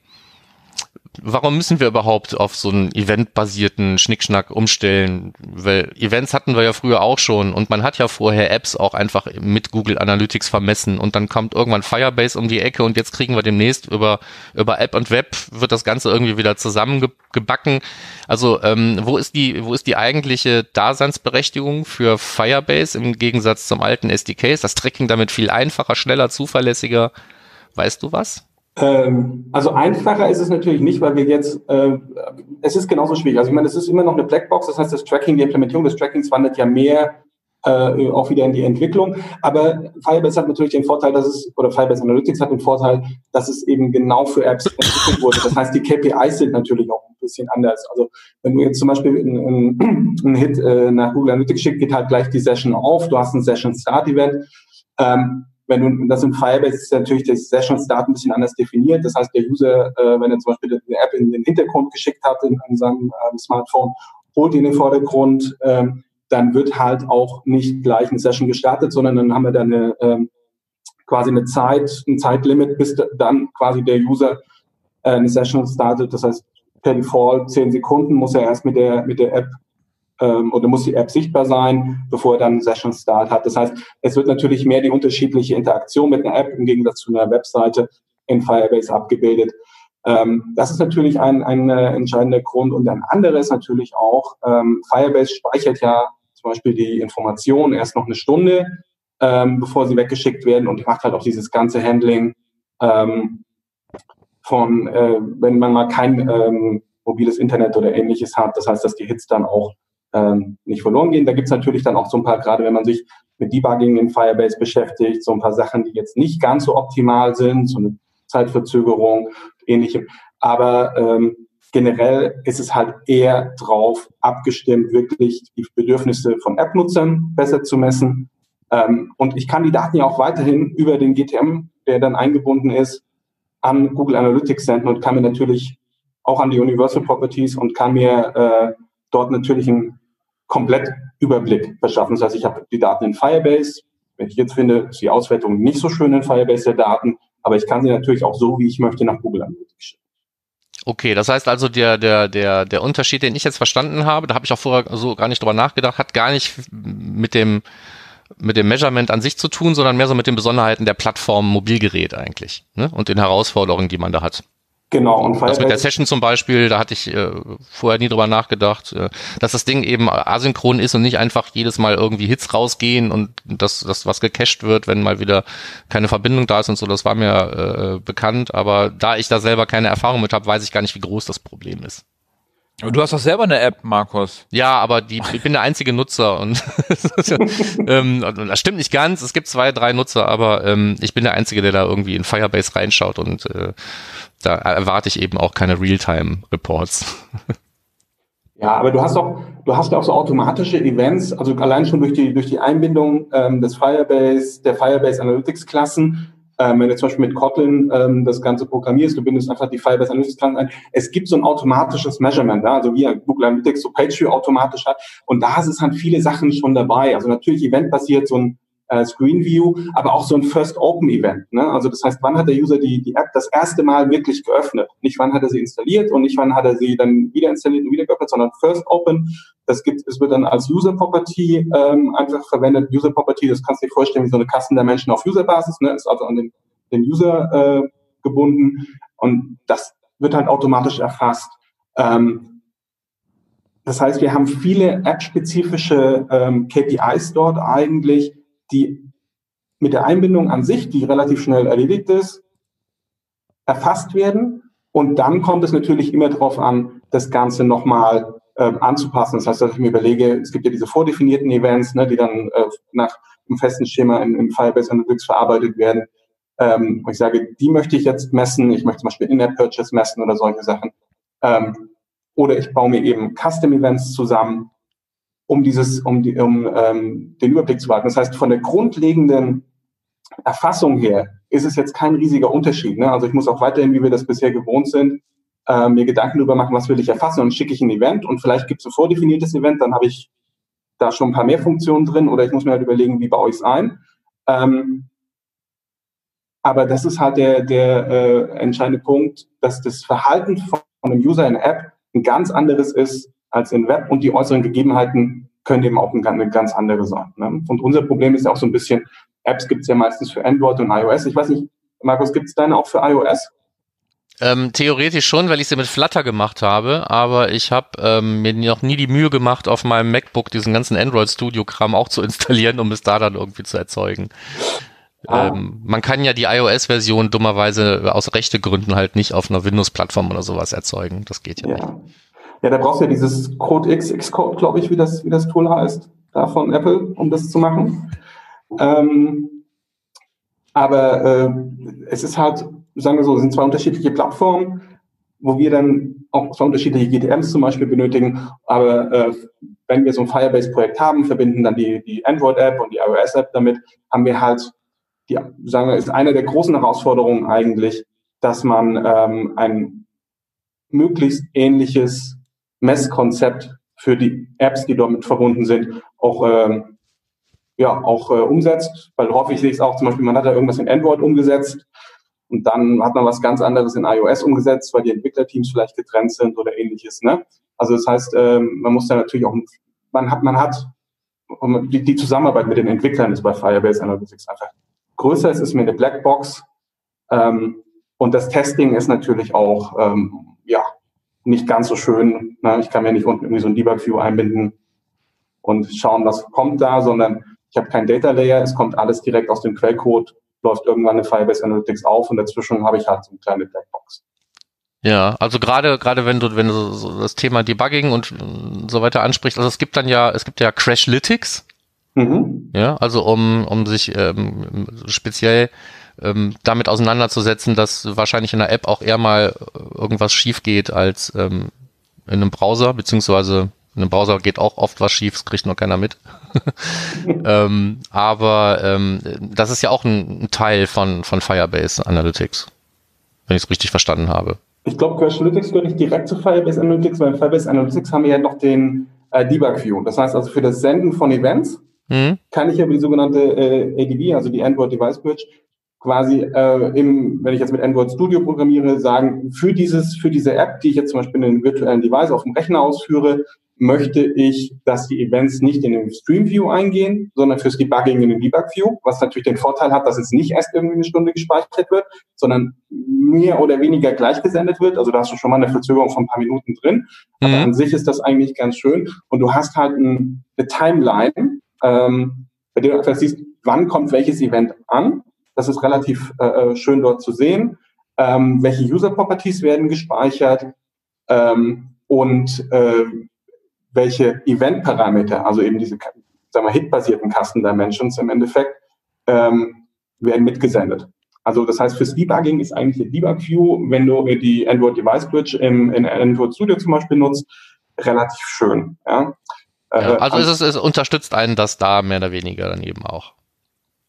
warum müssen wir überhaupt auf so einen eventbasierten Schnickschnack umstellen? Weil Events hatten wir ja früher auch schon und man hat ja vorher Apps auch einfach mit Google Analytics vermessen und dann kommt irgendwann Firebase um die Ecke und jetzt kriegen wir demnächst über, über App und Web wird das Ganze irgendwie wieder zusammengebacken. Also ähm, wo ist die, wo ist die eigentliche Daseinsberechtigung für Firebase im Gegensatz zum alten SDK? Ist das Tracking damit viel einfacher, schneller, zuverlässiger? Weißt du was? Ähm, also einfacher ist es natürlich nicht, weil wir jetzt, äh, es ist genauso schwierig. Also ich meine, es ist immer noch eine Blackbox, das heißt, das Tracking, die Implementierung des Trackings wandert ja mehr äh, auch wieder in die Entwicklung. Aber Firebase hat natürlich den Vorteil, dass es, oder Firebase Analytics hat den Vorteil, dass es eben genau für Apps entwickelt wurde. Das heißt, die KPIs sind natürlich auch ein bisschen anders. Also wenn du jetzt zum Beispiel einen, einen Hit äh, nach Google Analytics schickst, geht halt gleich die Session auf, du hast ein Session Start Event. Ähm, wenn du das in Firebase ist natürlich das Session Start ein bisschen anders definiert. Das heißt, der User, äh, wenn er zum Beispiel eine App in den Hintergrund geschickt hat in, in seinem ähm, Smartphone, holt ihn in den Vordergrund, ähm, dann wird halt auch nicht gleich eine Session gestartet, sondern dann haben wir dann eine, ähm, quasi eine Zeit, ein Zeitlimit, bis dann quasi der User äh, eine Session startet. Das heißt, per Default zehn Sekunden muss er erst mit der mit der App ähm, oder muss die App sichtbar sein, bevor er dann Session Start hat. Das heißt, es wird natürlich mehr die unterschiedliche Interaktion mit einer App im Gegensatz zu einer Webseite in Firebase abgebildet. Ähm, das ist natürlich ein, ein äh, entscheidender Grund. Und ein anderer ist natürlich auch, ähm, Firebase speichert ja zum Beispiel die Informationen erst noch eine Stunde, ähm, bevor sie weggeschickt werden und macht halt auch dieses ganze Handling ähm, von, äh, wenn man mal kein ähm, mobiles Internet oder ähnliches hat. Das heißt, dass die Hits dann auch ähm, nicht verloren gehen. Da gibt's natürlich dann auch so ein paar, gerade wenn man sich mit Debugging in Firebase beschäftigt, so ein paar Sachen, die jetzt nicht ganz so optimal sind, so eine Zeitverzögerung, ähnlichem. Aber ähm, generell ist es halt eher drauf abgestimmt, wirklich die Bedürfnisse von App-Nutzern besser zu messen. Ähm, und ich kann die Daten ja auch weiterhin über den GTM, der dann eingebunden ist, an Google Analytics senden und kann mir natürlich auch an die Universal Properties und kann mir äh, dort natürlich einen Komplettüberblick verschaffen. Das heißt, ich habe die Daten in Firebase. Wenn ich jetzt finde, ist die Auswertung nicht so schön in Firebase der Daten, aber ich kann sie natürlich auch so, wie ich möchte, nach Google Analytics schicken. Okay, das heißt also, der, der, der, der Unterschied, den ich jetzt verstanden habe, da habe ich auch vorher so gar nicht drüber nachgedacht, hat gar nicht mit dem, mit dem Measurement an sich zu tun, sondern mehr so mit den Besonderheiten der Plattform Mobilgerät eigentlich ne? und den Herausforderungen, die man da hat. Genau. Und das mit der Session zum Beispiel, da hatte ich äh, vorher nie drüber nachgedacht, äh, dass das Ding eben asynchron ist und nicht einfach jedes Mal irgendwie Hits rausgehen und dass das was gecached wird, wenn mal wieder keine Verbindung da ist und so. Das war mir äh, bekannt, aber da ich da selber keine Erfahrung mit habe, weiß ich gar nicht, wie groß das Problem ist. Du hast doch selber eine App, Markus. Ja, aber die, ich bin der einzige Nutzer und ähm, das stimmt nicht ganz. Es gibt zwei, drei Nutzer, aber ähm, ich bin der einzige, der da irgendwie in Firebase reinschaut und äh, da erwarte ich eben auch keine Realtime-Reports. Ja, aber du hast auch, du hast auch so automatische Events, also allein schon durch die, durch die Einbindung ähm, des Firebase, der Firebase Analytics Klassen. Ähm, wenn du zum Beispiel mit Kotlin ähm, das Ganze programmierst, du bindest einfach die Firebase Analytics Klassen ein. Es gibt so ein automatisches Measurement, ja, also wie Google Analytics so PageView automatisch hat. Und da sind halt viele Sachen schon dabei. Also natürlich eventbasiert so ein äh, Screen View, aber auch so ein First Open Event. Ne? Also das heißt, wann hat der User die, die App das erste Mal wirklich geöffnet? Nicht wann hat er sie installiert und nicht wann hat er sie dann wieder installiert und wieder geöffnet, sondern First Open. Das gibt, es wird dann als User Property ähm, einfach verwendet. User Property, das kannst du dir vorstellen wie so eine Custom Dimension auf User Basis, ne? ist also an den, den User äh, gebunden und das wird halt automatisch erfasst. Ähm, das heißt, wir haben viele app-spezifische ähm, KPIs dort eigentlich, die mit der Einbindung an sich, die relativ schnell erledigt ist, erfasst werden. Und dann kommt es natürlich immer darauf an, das Ganze nochmal äh, anzupassen. Das heißt, dass ich mir überlege, es gibt ja diese vordefinierten Events, ne, die dann äh, nach einem festen Schema in, in Firebase Analytics verarbeitet werden. Ähm, ich sage, die möchte ich jetzt messen. Ich möchte zum Beispiel In-App-Purchase messen oder solche Sachen. Ähm, oder ich baue mir eben Custom-Events zusammen, um dieses, um, die, um ähm, den Überblick zu behalten. Das heißt, von der grundlegenden Erfassung her ist es jetzt kein riesiger Unterschied. Ne? Also ich muss auch weiterhin, wie wir das bisher gewohnt sind, äh, mir Gedanken darüber machen, was will ich erfassen und schicke ich ein Event und vielleicht gibt es ein vordefiniertes Event, dann habe ich da schon ein paar mehr Funktionen drin oder ich muss mir halt überlegen, wie baue ich es ein. Ähm, aber das ist halt der, der äh, entscheidende Punkt, dass das Verhalten von einem User in App ein ganz anderes ist als in Web und die äußeren Gegebenheiten können eben auch eine ganz andere sein. Ne? Und unser Problem ist ja auch so ein bisschen, Apps gibt es ja meistens für Android und iOS. Ich weiß nicht, Markus, gibt es deine auch für iOS? Ähm, theoretisch schon, weil ich sie mit Flutter gemacht habe, aber ich habe ähm, mir noch nie die Mühe gemacht, auf meinem MacBook diesen ganzen Android Studio Kram auch zu installieren, um es da dann irgendwie zu erzeugen. Ah. Ähm, man kann ja die iOS-Version dummerweise aus rechte Gründen halt nicht auf einer Windows-Plattform oder sowas erzeugen. Das geht ja, ja. nicht. Ja, da brauchst du ja dieses Code X, Xcode, glaube ich, wie das, wie das Tool heißt, da von Apple, um das zu machen. Ähm, aber äh, es ist halt, sagen wir so, sind zwei unterschiedliche Plattformen, wo wir dann auch zwei unterschiedliche GTMs zum Beispiel benötigen. Aber äh, wenn wir so ein Firebase-Projekt haben, verbinden dann die, die Android-App und die iOS-App damit, haben wir halt, die, sagen wir, ist eine der großen Herausforderungen eigentlich, dass man ähm, ein möglichst ähnliches Messkonzept für die Apps, die damit verbunden sind, auch, ähm, ja, auch äh, umsetzt. Weil sehe ich es auch zum Beispiel, man hat da irgendwas in Android umgesetzt und dann hat man was ganz anderes in iOS umgesetzt, weil die Entwicklerteams vielleicht getrennt sind oder ähnliches. Ne? Also das heißt, ähm, man muss da natürlich auch, man hat, man hat die, die Zusammenarbeit mit den Entwicklern ist bei Firebase Analytics einfach größer. Es ist mir eine Blackbox. Ähm, und das Testing ist natürlich auch ähm, ja, nicht ganz so schön. Ne? Ich kann mir nicht unten irgendwie so ein Debug-View einbinden und schauen, was kommt da, sondern ich habe kein Data Layer, es kommt alles direkt aus dem Quellcode, läuft irgendwann eine Firebase Analytics auf und dazwischen habe ich halt so eine kleine Blackbox. Ja, also gerade gerade wenn du wenn du so das Thema Debugging und so weiter ansprichst, also es gibt dann ja es gibt ja Crashlytics, mhm. ja, also um um sich ähm, speziell ähm, damit auseinanderzusetzen, dass wahrscheinlich in der App auch eher mal irgendwas schief geht als ähm, in einem Browser, beziehungsweise in einem Browser geht auch oft was schief, das kriegt nur keiner mit. ähm, aber ähm, das ist ja auch ein, ein Teil von, von Firebase Analytics, wenn ich es richtig verstanden habe. Ich glaube, Crash Analytics gehört nicht direkt zu Firebase Analytics, weil in Firebase Analytics haben wir ja noch den äh, Debug View. Das heißt also für das Senden von Events mhm. kann ich ja über die sogenannte äh, ADB, also die Android Device Bridge, quasi äh, im, wenn ich jetzt mit Android Studio programmiere, sagen, für dieses, für diese App, die ich jetzt zum Beispiel in einem virtuellen Device auf dem Rechner ausführe, möchte ich, dass die Events nicht in den Stream View eingehen, sondern fürs Debugging in den Debug View, was natürlich den Vorteil hat, dass es nicht erst irgendwie eine Stunde gespeichert wird, sondern mehr oder weniger gleichgesendet wird. Also da hast du schon mal eine Verzögerung von ein paar Minuten drin. Mhm. Aber an sich ist das eigentlich ganz schön. Und du hast halt ein, eine Timeline, ähm, bei der du einfach siehst, wann kommt welches Event an. Das ist relativ äh, äh schön dort zu sehen. Ähm, welche User Properties werden gespeichert ähm, und äh, welche Event-Parameter, also eben diese sagen wir, hit-basierten Custom Dimensions im Endeffekt, ähm, werden mitgesendet. Also das heißt, fürs Debugging ist eigentlich der Debug View, wenn du die Android Device Bridge im, in Android Studio zum Beispiel nutzt, relativ schön. Ja? ja äh, also es, ist, es unterstützt einen das da mehr oder weniger dann eben auch.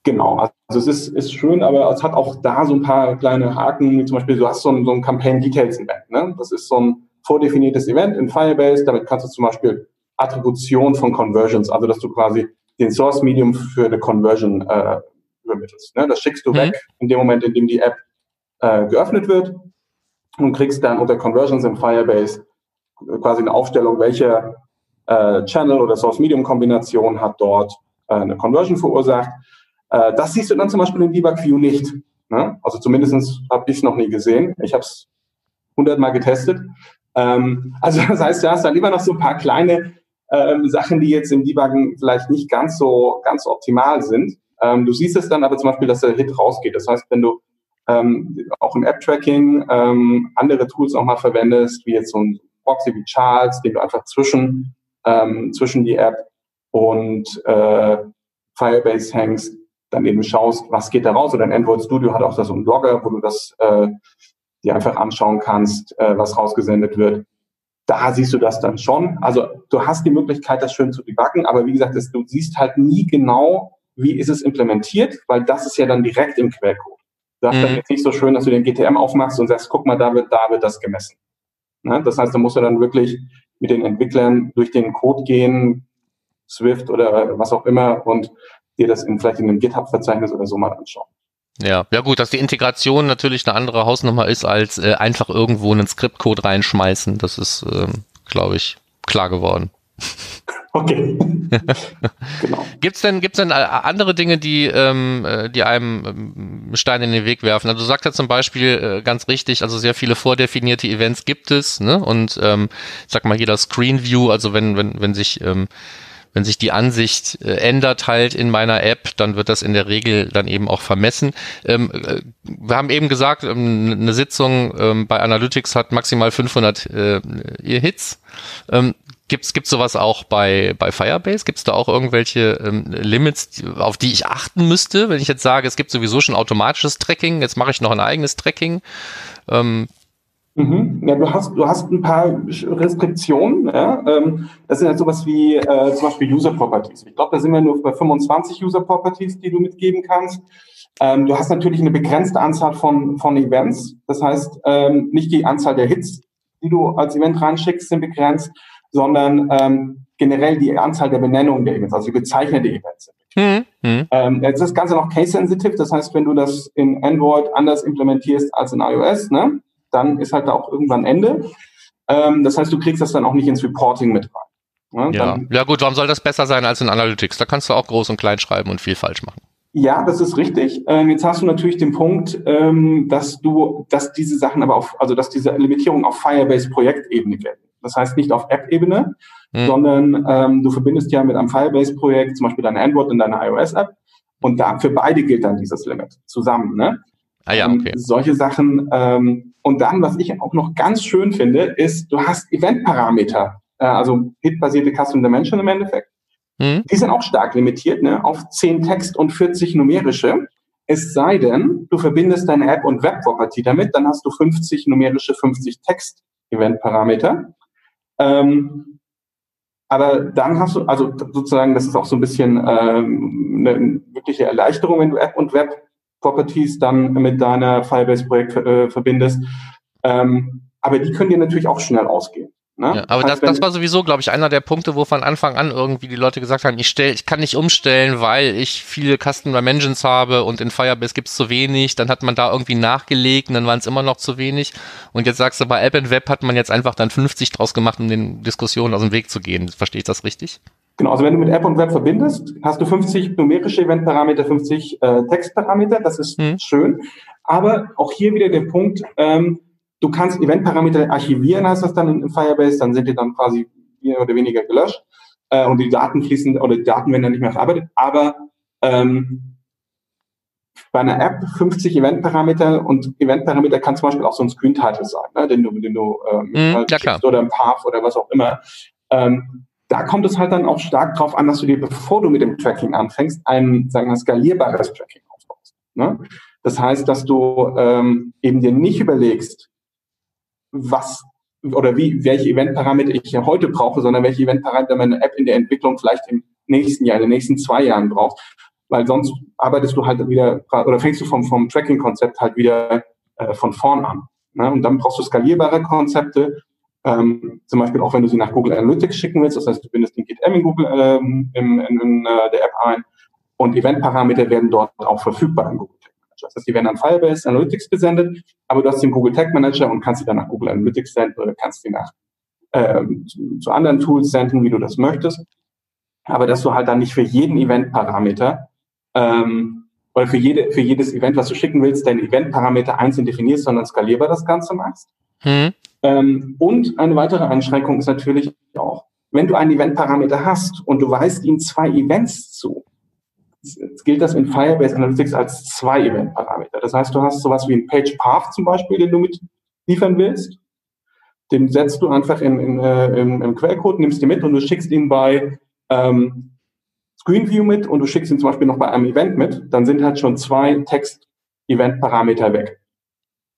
Genau, also es ist, ist schön, aber es hat auch da so ein paar kleine Haken, wie zum Beispiel, du hast so ein, so ein Campaign Details Event. Ne? Das ist so ein vordefiniertes Event in Firebase. Damit kannst du zum Beispiel Attribution von Conversions, also dass du quasi den Source Medium für eine Conversion äh, übermittelst. Ne? Das schickst du mhm. weg in dem Moment, in dem die App äh, geöffnet wird und kriegst dann unter Conversions in Firebase quasi eine Aufstellung, welche äh, Channel oder Source Medium Kombination hat dort äh, eine Conversion verursacht. Äh, das siehst du dann zum Beispiel in View nicht. Ne? Also zumindest habe ich es noch nie gesehen. Ich habe es hundertmal getestet. Ähm, also das heißt, du hast dann immer noch so ein paar kleine ähm, Sachen, die jetzt im Debuggen vielleicht nicht ganz so, ganz optimal sind. Ähm, du siehst es dann aber zum Beispiel, dass der Hit rausgeht. Das heißt, wenn du ähm, auch im App-Tracking ähm, andere Tools auch mal verwendest, wie jetzt so ein Proxy wie Charles, den du einfach zwischen, ähm, zwischen die App und äh, Firebase hängst, dann eben schaust, was geht da raus. Oder ein Android Studio hat auch da so einen Blogger, wo du das äh, dir einfach anschauen kannst, äh, was rausgesendet wird. Da siehst du das dann schon. Also du hast die Möglichkeit, das schön zu debuggen, aber wie gesagt, das, du siehst halt nie genau, wie ist es implementiert, weil das ist ja dann direkt im Quellcode. Du hast mhm. dann jetzt nicht so schön, dass du den GTM aufmachst und sagst, guck mal, da wird, da wird das gemessen. Ne? Das heißt, da musst du dann wirklich mit den Entwicklern durch den Code gehen, Swift oder was auch immer und dir das in, vielleicht in einem GitHub-Verzeichnis oder so mal anschauen. Ja, ja gut, dass die Integration natürlich eine andere Hausnummer ist, als äh, einfach irgendwo einen Skriptcode reinschmeißen. Das ist, ähm, glaube ich, klar geworden. Okay. genau. Gibt's denn, gibt's denn äh, andere Dinge, die, ähm, äh, die einem ähm, Stein in den Weg werfen? Also du sagst ja zum Beispiel äh, ganz richtig, also sehr viele vordefinierte Events gibt es, ne? Und ähm, ich sag mal, jeder Screen View, also wenn, wenn, wenn sich ähm, wenn sich die Ansicht äh, ändert halt in meiner App, dann wird das in der Regel dann eben auch vermessen. Ähm, äh, wir haben eben gesagt, ähm, eine Sitzung ähm, bei Analytics hat maximal 500 äh, Hits. Ähm, Gibt's gibt's sowas auch bei bei Firebase? Gibt's da auch irgendwelche ähm, Limits, auf die ich achten müsste, wenn ich jetzt sage, es gibt sowieso schon automatisches Tracking, jetzt mache ich noch ein eigenes Tracking? Ähm, Mhm. Ja, du hast, du hast ein paar Restriktionen. Ja? Ähm, das sind halt sowas wie äh, zum Beispiel User Properties. Ich glaube, da sind wir nur bei 25 User Properties, die du mitgeben kannst. Ähm, du hast natürlich eine begrenzte Anzahl von, von Events. Das heißt, ähm, nicht die Anzahl der Hits, die du als Event reinschickst, sind begrenzt, sondern ähm, generell die Anzahl der Benennungen der Events, also die bezeichnete Events. Mhm. Mhm. Ähm, jetzt ist das Ganze noch case-sensitive. Das heißt, wenn du das in Android anders implementierst als in iOS, ne, dann ist halt da auch irgendwann Ende. Ähm, das heißt, du kriegst das dann auch nicht ins Reporting mit rein. Ne? Ja. ja gut, warum soll das besser sein als in Analytics? Da kannst du auch groß und klein schreiben und viel falsch machen. Ja, das ist richtig. Ähm, jetzt hast du natürlich den Punkt, ähm, dass du, dass diese Sachen aber auf, also dass diese Limitierung auf Firebase-Projektebene gelten. Das heißt nicht auf App-Ebene, hm. sondern ähm, du verbindest ja mit einem Firebase-Projekt zum Beispiel deine Android und deine iOS-App und da für beide gilt dann dieses Limit zusammen. Ne? Ah ja, okay. solche Sachen. Ähm, und dann, was ich auch noch ganz schön finde, ist, du hast Event-Parameter, äh, also Hit-basierte Custom Dimension im Endeffekt. Mhm. Die sind auch stark limitiert, ne, auf 10 Text und 40 numerische. Es sei denn, du verbindest deine App und Web-Property damit, dann hast du 50 numerische, 50 Text-Event-Parameter. Ähm, aber dann hast du, also sozusagen, das ist auch so ein bisschen ähm, eine wirkliche Erleichterung, wenn du App und Web-Properties dann mit deiner Firebase-Projekt äh, verbindest. Ähm, aber die können dir natürlich auch schnell ausgehen. Ne? Ja, aber das, das war sowieso, glaube ich, einer der Punkte, wo von Anfang an irgendwie die Leute gesagt haben, ich stell, ich kann nicht umstellen, weil ich viele Custom Dimensions habe und in Firebase gibt's zu wenig. Dann hat man da irgendwie nachgelegt und dann waren es immer noch zu wenig. Und jetzt sagst du, bei App and Web hat man jetzt einfach dann 50 draus gemacht, um den Diskussionen aus dem Weg zu gehen. Verstehe ich das richtig? Genau, also wenn du mit App und Web verbindest, hast du 50 numerische Eventparameter, 50 äh, Textparameter, das ist hm. schön. Aber auch hier wieder der Punkt, ähm, Du kannst Eventparameter archivieren, heißt das dann in, Firebase, dann sind die dann quasi mehr oder weniger gelöscht äh, und die Daten fließen oder die Daten werden dann nicht mehr verarbeitet. Aber ähm, bei einer App 50 Eventparameter und Eventparameter kann zum Beispiel auch so ein Screen-Title sein, ne, den du, den du ähm, mm, ja, oder ein Path oder was auch immer. Ähm, da kommt es halt dann auch stark drauf an, dass du dir, bevor du mit dem Tracking anfängst, ein, sagen wir, skalierbares Tracking aufbaust. Ne? Das heißt, dass du ähm, eben dir nicht überlegst, was oder wie, welche Eventparameter ich heute brauche, sondern welche Eventparameter meine App in der Entwicklung vielleicht im nächsten Jahr, in den nächsten zwei Jahren braucht. Weil sonst arbeitest du halt wieder, oder fängst du vom, vom Tracking-Konzept halt wieder äh, von vorn an. Ne? Und dann brauchst du skalierbare Konzepte, ähm, zum Beispiel auch wenn du sie nach Google Analytics schicken willst, das heißt, du bindest den GitM in Google ähm, in, in, in äh, der App ein und Eventparameter werden dort auch verfügbar in Google das heißt, die werden an Firebase Analytics gesendet, aber du hast den Google Tag Manager und kannst sie dann nach Google Analytics senden oder kannst sie nach ähm, zu, zu anderen Tools senden, wie du das möchtest. Aber dass du halt dann nicht für jeden Event-Parameter ähm, oder für, jede, für jedes Event, was du schicken willst, deine Event-Parameter einzeln definierst, sondern skalierbar das Ganze machst. Hm. Ähm, und eine weitere Einschränkung ist natürlich auch, wenn du einen Event-Parameter hast und du weist ihm zwei Events zu, gilt das in Firebase Analytics als zwei Event-Parameter. Das heißt, du hast sowas wie ein Page Path zum Beispiel, den du mit liefern willst. Den setzt du einfach in, in, äh, im, im Quellcode, nimmst ihn mit und du schickst ihn bei ähm, Screen View mit und du schickst ihn zum Beispiel noch bei einem Event mit. Dann sind halt schon zwei Text-Event-Parameter weg.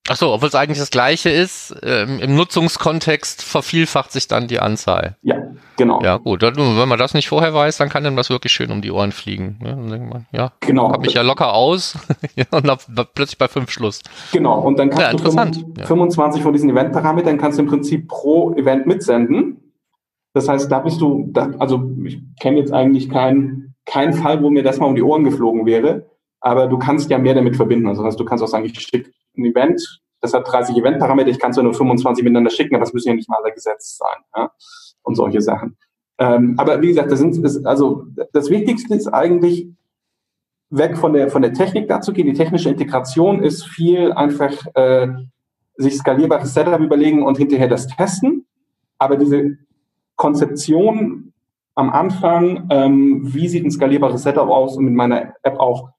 Ach so, obwohl es eigentlich das gleiche ist, ähm, im Nutzungskontext vervielfacht sich dann die Anzahl. Ja, genau. Ja, gut. Dann, wenn man das nicht vorher weiß, dann kann dem das wirklich schön um die Ohren fliegen. Ja, dann denkt man, ja, genau. hab mich ja locker aus und hab plötzlich bei fünf Schluss. Genau, und dann kannst ja, du 25 von diesen Eventparametern kannst du im Prinzip pro Event mitsenden. Das heißt, da bist du, da, also ich kenne jetzt eigentlich keinen keinen Fall, wo mir das mal um die Ohren geflogen wäre, aber du kannst ja mehr damit verbinden. Also das heißt, du kannst auch sagen, ich schicke ein Event, das hat 30 Eventparameter, ich kann es nur 25 miteinander schicken, aber das müssen ja nicht mal alle gesetzt sein. Ja? Und solche Sachen. Ähm, aber wie gesagt, das sind, das, also das Wichtigste ist eigentlich, weg von der, von der Technik dazu gehen. Die technische Integration ist viel einfach äh, sich skalierbares Setup überlegen und hinterher das testen. Aber diese Konzeption am Anfang, ähm, wie sieht ein skalierbares Setup aus und mit meiner App auch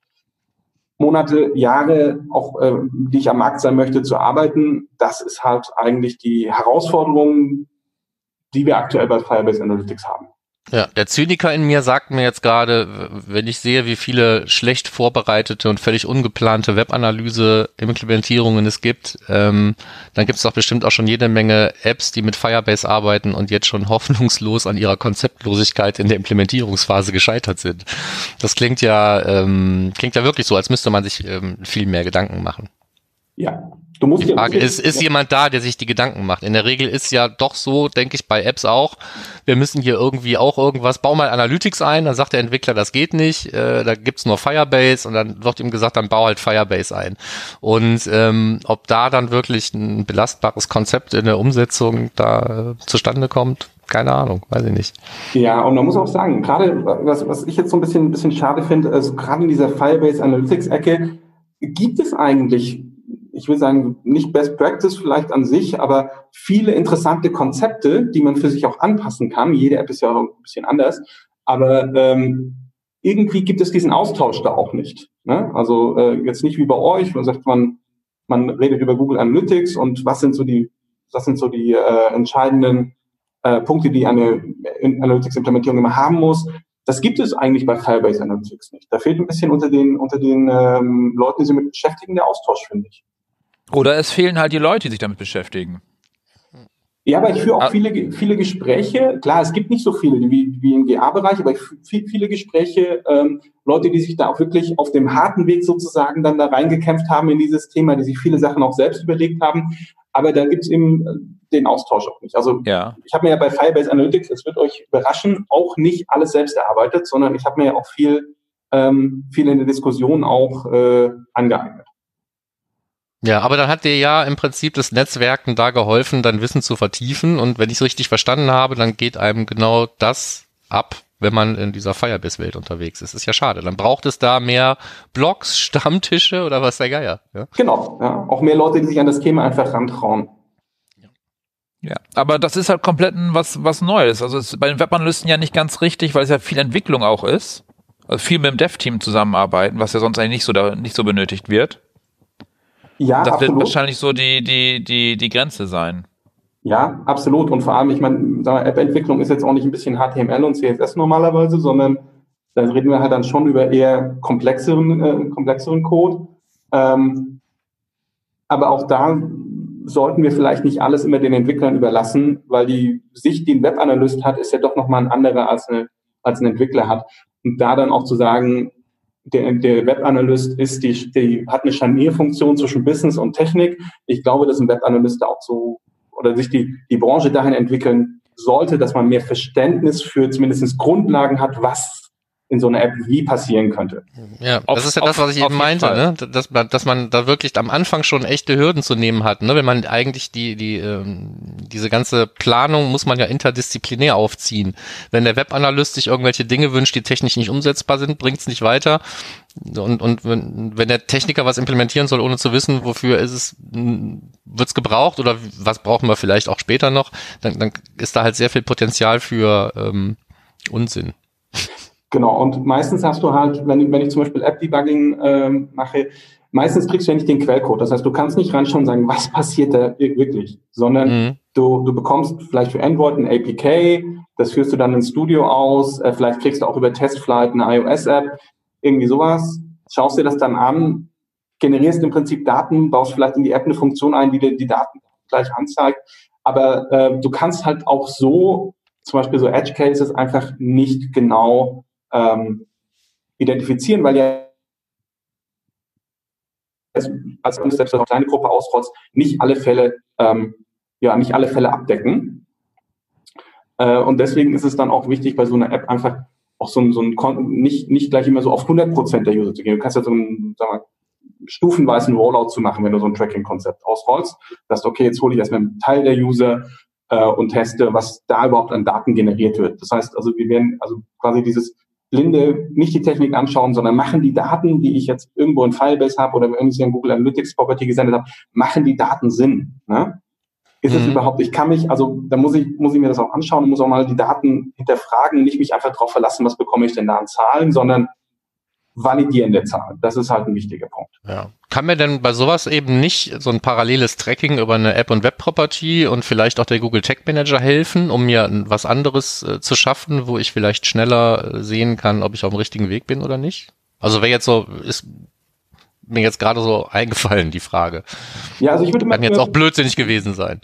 Monate, Jahre, auch äh, die ich am Markt sein möchte, zu arbeiten, das ist halt eigentlich die Herausforderung, die wir aktuell bei Firebase Analytics haben. Ja, der Zyniker in mir sagt mir jetzt gerade, wenn ich sehe, wie viele schlecht vorbereitete und völlig ungeplante Webanalyse-Implementierungen es gibt, ähm, dann gibt es doch bestimmt auch schon jede Menge Apps, die mit Firebase arbeiten und jetzt schon hoffnungslos an ihrer Konzeptlosigkeit in der Implementierungsphase gescheitert sind. Das klingt ja, ähm, klingt ja wirklich so, als müsste man sich ähm, viel mehr Gedanken machen. Ja, Du musst die Frage ist, ist jemand da, der sich die Gedanken macht? In der Regel ist ja doch so, denke ich, bei Apps auch, wir müssen hier irgendwie auch irgendwas, bau mal Analytics ein, dann sagt der Entwickler, das geht nicht, äh, da gibt's nur Firebase und dann wird ihm gesagt, dann bau halt Firebase ein. Und ähm, ob da dann wirklich ein belastbares Konzept in der Umsetzung da äh, zustande kommt, keine Ahnung, weiß ich nicht. Ja, und man muss auch sagen, gerade was, was ich jetzt so ein bisschen, ein bisschen schade finde, also gerade in dieser Firebase Analytics Ecke, gibt es eigentlich ich will sagen, nicht Best Practice vielleicht an sich, aber viele interessante Konzepte, die man für sich auch anpassen kann. Jede App ist ja auch ein bisschen anders, aber ähm, irgendwie gibt es diesen Austausch da auch nicht. Ne? Also äh, jetzt nicht wie bei euch, wo sagt man, man redet über Google Analytics und was sind so die, was sind so die äh, entscheidenden äh, Punkte, die eine Analytics-Implementierung immer haben muss. Das gibt es eigentlich bei Firebase Analytics nicht. Da fehlt ein bisschen unter den, unter den ähm, Leuten, die sich damit beschäftigen, der Austausch, finde ich. Oder es fehlen halt die Leute, die sich damit beschäftigen. Ja, aber ich führe auch ah. viele, viele Gespräche. Klar, es gibt nicht so viele wie, wie im GA-Bereich, aber ich führe viele Gespräche, ähm, Leute, die sich da auch wirklich auf dem harten Weg sozusagen dann da reingekämpft haben in dieses Thema, die sich viele Sachen auch selbst überlegt haben. Aber da gibt's eben äh, den Austausch auch nicht. Also ja. ich habe mir ja bei Firebase Analytics, es wird euch überraschen, auch nicht alles selbst erarbeitet, sondern ich habe mir ja auch viel, ähm, viel in der Diskussion auch äh, angeeignet. Ja, aber dann hat dir ja im Prinzip das Netzwerken da geholfen, dein Wissen zu vertiefen. Und wenn ich es richtig verstanden habe, dann geht einem genau das ab, wenn man in dieser Firebase-Welt unterwegs ist. Ist ja schade. Dann braucht es da mehr Blogs, Stammtische oder was der Geier. Ja? Genau, ja. Auch mehr Leute, die sich an das Thema einfach rantrauen. Ja, aber das ist halt komplett was, was Neues. Also es ist bei den Webanalysten ja nicht ganz richtig, weil es ja viel Entwicklung auch ist. Also viel mit dem Dev-Team zusammenarbeiten, was ja sonst eigentlich nicht so, da, nicht so benötigt wird. Ja, das absolut. wird wahrscheinlich so die, die, die, die Grenze sein. Ja, absolut. Und vor allem, ich meine, App-Entwicklung ist jetzt auch nicht ein bisschen HTML und CSS normalerweise, sondern da reden wir halt dann schon über eher komplexeren, äh, komplexeren Code. Ähm, aber auch da sollten wir vielleicht nicht alles immer den Entwicklern überlassen, weil die Sicht, die ein Webanalyst hat, ist ja doch nochmal ein anderer als, eine, als ein Entwickler hat. Und da dann auch zu sagen, der, der Webanalyst ist die, die hat eine Scharnierfunktion zwischen Business und Technik. Ich glaube, dass ein Webanalyst auch so oder sich die, die Branche dahin entwickeln sollte, dass man mehr Verständnis für zumindest Grundlagen hat, was in so einer App wie passieren könnte. Ja, das auf, ist ja das, was ich eben meinte, ne? dass, dass man da wirklich am Anfang schon echte Hürden zu nehmen hat, ne? wenn man eigentlich die die ähm, diese ganze Planung muss man ja interdisziplinär aufziehen. Wenn der Webanalyst sich irgendwelche Dinge wünscht, die technisch nicht umsetzbar sind, bringt es nicht weiter. Und, und wenn, wenn der Techniker was implementieren soll, ohne zu wissen, wofür ist es, wird es gebraucht oder was brauchen wir vielleicht auch später noch, dann, dann ist da halt sehr viel Potenzial für ähm, Unsinn. Genau, und meistens hast du halt, wenn, wenn ich zum Beispiel App-Debugging ähm, mache, meistens kriegst du ja nicht den Quellcode. Das heißt, du kannst nicht reinschauen und sagen, was passiert da wirklich, sondern mhm. du, du bekommst vielleicht für Android ein APK, das führst du dann ins Studio aus, äh, vielleicht kriegst du auch über Testflight eine iOS-App, irgendwie sowas, schaust dir das dann an, generierst im Prinzip Daten, baust vielleicht in die App eine Funktion ein, die dir die Daten gleich anzeigt, aber äh, du kannst halt auch so, zum Beispiel so Edge Cases, einfach nicht genau ähm, identifizieren, weil ja als selbst eine kleine Gruppe ausrollst, nicht alle Fälle, ähm, ja, nicht alle Fälle abdecken. Äh, und deswegen ist es dann auch wichtig, bei so einer App einfach auch so ein, so ein nicht, nicht gleich immer so auf 100 Prozent der User zu gehen. Du kannst ja so einen, sag mal, stufenweisen Rollout zu machen, wenn du so ein Tracking-Konzept ausrollst. Dass okay, jetzt hole ich erstmal einen Teil der User äh, und teste, was da überhaupt an Daten generiert wird. Das heißt also, wir werden also quasi dieses blinde nicht die Technik anschauen, sondern machen die Daten, die ich jetzt irgendwo in Firebase habe oder irgendwie in Google Analytics Property gesendet habe, machen die Daten Sinn? Ne? Ist mhm. es überhaupt, ich kann mich, also da muss ich, muss ich mir das auch anschauen und muss auch mal die Daten hinterfragen, nicht mich einfach darauf verlassen, was bekomme ich denn da an Zahlen, sondern validieren der Zahlen. Das ist halt ein wichtiger Punkt. Ja. Kann mir denn bei sowas eben nicht so ein paralleles Tracking über eine App und Web Property und vielleicht auch der Google Tag Manager helfen, um mir was anderes äh, zu schaffen, wo ich vielleicht schneller äh, sehen kann, ob ich auf dem richtigen Weg bin oder nicht? Also wäre jetzt so, ist mir jetzt gerade so eingefallen, die Frage. Ja, also ich würde Kann jetzt auch blödsinnig gewesen sein.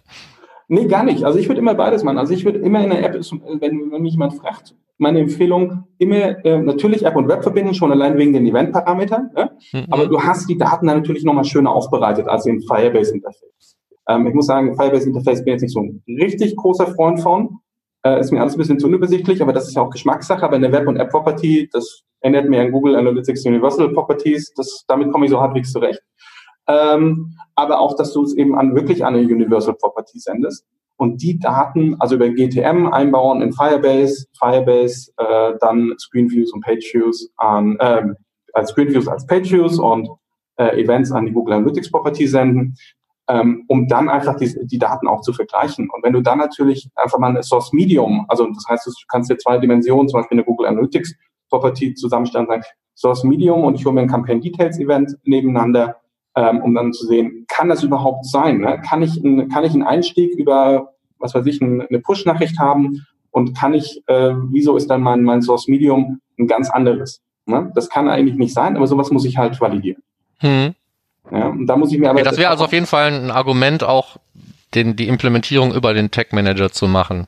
Nee, gar nicht. Also ich würde immer beides machen. Also ich würde immer in der App, wenn, wenn mich jemand fragt, meine Empfehlung, immer äh, natürlich App und Web verbinden, schon allein wegen den Event-Parametern. Ja? Mhm. Aber du hast die Daten dann natürlich nochmal schöner aufbereitet als im Firebase-Interface. Ähm, ich muss sagen, Firebase-Interface bin ich jetzt nicht so ein richtig großer Freund von. Äh, ist mir alles ein bisschen zu unübersichtlich, aber das ist ja auch Geschmackssache. Aber in der Web- und App-Property, das erinnert mir an Google Analytics Universal Properties, das, damit komme ich so halbwegs zurecht. Ähm, aber auch, dass du es eben an wirklich an eine Universal Property sendest und die Daten, also über GTM einbauen in Firebase, Firebase äh, dann Screen Views und Page Views an, äh, als Screen Views als Page Views und äh, Events an die Google Analytics Property senden, ähm, um dann einfach die, die Daten auch zu vergleichen. Und wenn du dann natürlich einfach mal eine Source Medium, also das heißt, du kannst dir zwei Dimensionen, zum Beispiel eine Google Analytics Property zusammenstellen, sagen, Source Medium und ein Campaign Details Event nebeneinander ähm, um dann zu sehen, kann das überhaupt sein? Ne? Kann, ich ein, kann ich einen Einstieg über, was weiß ich, eine Push-Nachricht haben und kann ich, äh, wieso ist dann mein, mein Source Medium ein ganz anderes? Ne? Das kann eigentlich nicht sein, aber sowas muss ich halt validieren. Hm. Ja, und da muss ich mir aber. Okay, das wäre also auf jeden Fall ein Argument, auch den, die Implementierung über den Tag Manager zu machen.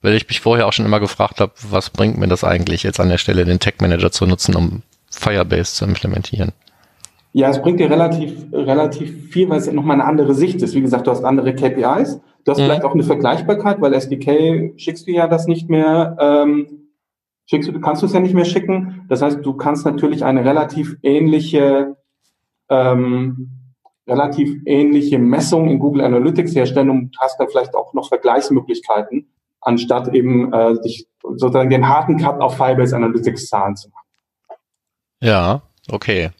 Weil ich mich vorher auch schon immer gefragt habe, was bringt mir das eigentlich jetzt an der Stelle, den Tag Manager zu nutzen, um Firebase zu implementieren? Ja, es bringt dir relativ, relativ viel, weil es nochmal eine andere Sicht ist. Wie gesagt, du hast andere KPIs. Du hast mhm. vielleicht auch eine Vergleichbarkeit, weil SDK schickst du ja das nicht mehr, ähm, schickst du, kannst du es ja nicht mehr schicken. Das heißt, du kannst natürlich eine relativ ähnliche, ähm, relativ ähnliche Messung in Google Analytics herstellen und hast dann vielleicht auch noch Vergleichsmöglichkeiten, anstatt eben äh, dich sozusagen den harten Cut auf Firebase Analytics Zahlen zu machen. Ja, okay.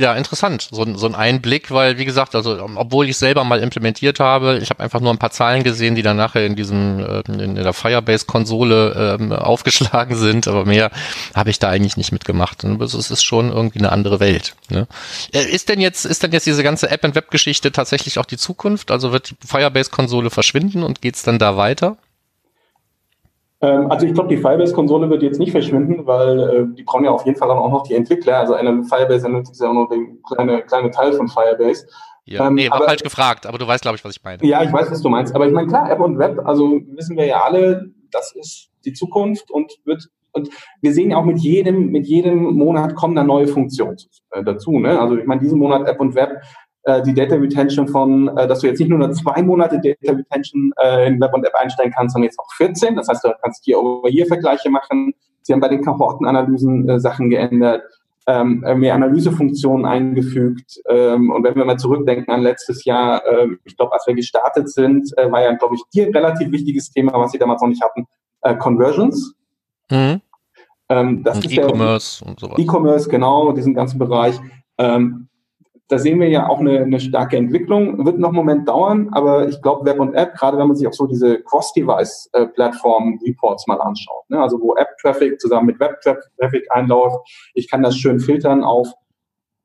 Ja, interessant. So, so ein Einblick, weil wie gesagt, also obwohl ich selber mal implementiert habe, ich habe einfach nur ein paar Zahlen gesehen, die dann nachher in diesem äh, in der Firebase-Konsole ähm, aufgeschlagen sind, aber mehr habe ich da eigentlich nicht mitgemacht. Also es ist schon irgendwie eine andere Welt. Ne? Äh, ist denn jetzt ist denn jetzt diese ganze App und Web-Geschichte tatsächlich auch die Zukunft? Also wird die Firebase-Konsole verschwinden und geht's dann da weiter? Ähm, also ich glaube, die Firebase-Konsole wird jetzt nicht verschwinden, weil äh, die brauchen ja auf jeden Fall dann auch noch die Entwickler. Also eine Firebase ist ja auch noch der kleine, kleine Teil von Firebase. Ja, ähm, nee, war aber, falsch gefragt, aber du weißt, glaube ich, was ich meine. Ja, ich weiß, was du meinst. Aber ich meine, klar, App und Web, also wissen wir ja alle, das ist die Zukunft und wird und wir sehen ja auch mit jedem, mit jedem Monat kommen da neue Funktionen äh, dazu. Ne? Also ich meine, diesen Monat App und Web äh, die Data Retention von, äh, dass du jetzt nicht nur noch zwei Monate Data Retention äh, in Web und App einstellen kannst, sondern jetzt auch 14. Das heißt, du kannst hier over hier Vergleiche machen. Sie haben bei den Kohortenanalysen äh, Sachen geändert, ähm, äh, mehr Analysefunktionen eingefügt. Ähm, und wenn wir mal zurückdenken an letztes Jahr, äh, ich glaube, als wir gestartet sind, äh, war ja, glaube ich, hier ein relativ wichtiges Thema, was sie damals noch nicht hatten, äh, Conversions. Mhm. Ähm, das und ist E-Commerce und sowas. E-Commerce, genau, diesen ganzen Bereich. Ähm, da sehen wir ja auch eine, eine starke Entwicklung. Wird noch einen Moment dauern, aber ich glaube, Web und App, gerade wenn man sich auch so diese Cross-Device-Plattform-Reports mal anschaut, ne? also wo App-Traffic zusammen mit Web-Traffic einläuft, ich kann das schön filtern auf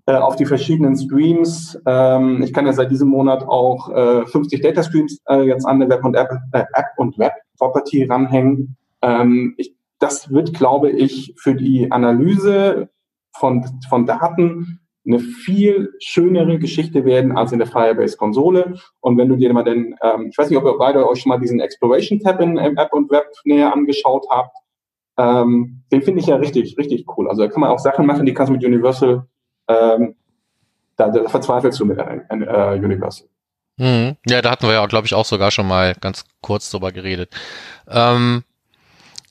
äh, auf die verschiedenen Streams. Ähm, ich kann ja seit diesem Monat auch äh, 50 Data Streams äh, jetzt an eine Web und App, äh, App und Web Property ranhängen. Ähm, ich, das wird, glaube ich, für die Analyse von, von Daten eine viel schönere Geschichte werden als in der Firebase-Konsole. Und wenn du dir mal den, ähm, ich weiß nicht, ob ihr beide euch schon mal diesen Exploration-Tab in App und Web näher angeschaut habt, ähm, den finde ich ja richtig, richtig cool. Also da kann man auch Sachen machen, die kannst du mit Universal, ähm, da, da verzweifelst du mit äh, Universal. Mhm. Ja, da hatten wir ja, glaube ich, auch sogar schon mal ganz kurz drüber geredet. Ähm,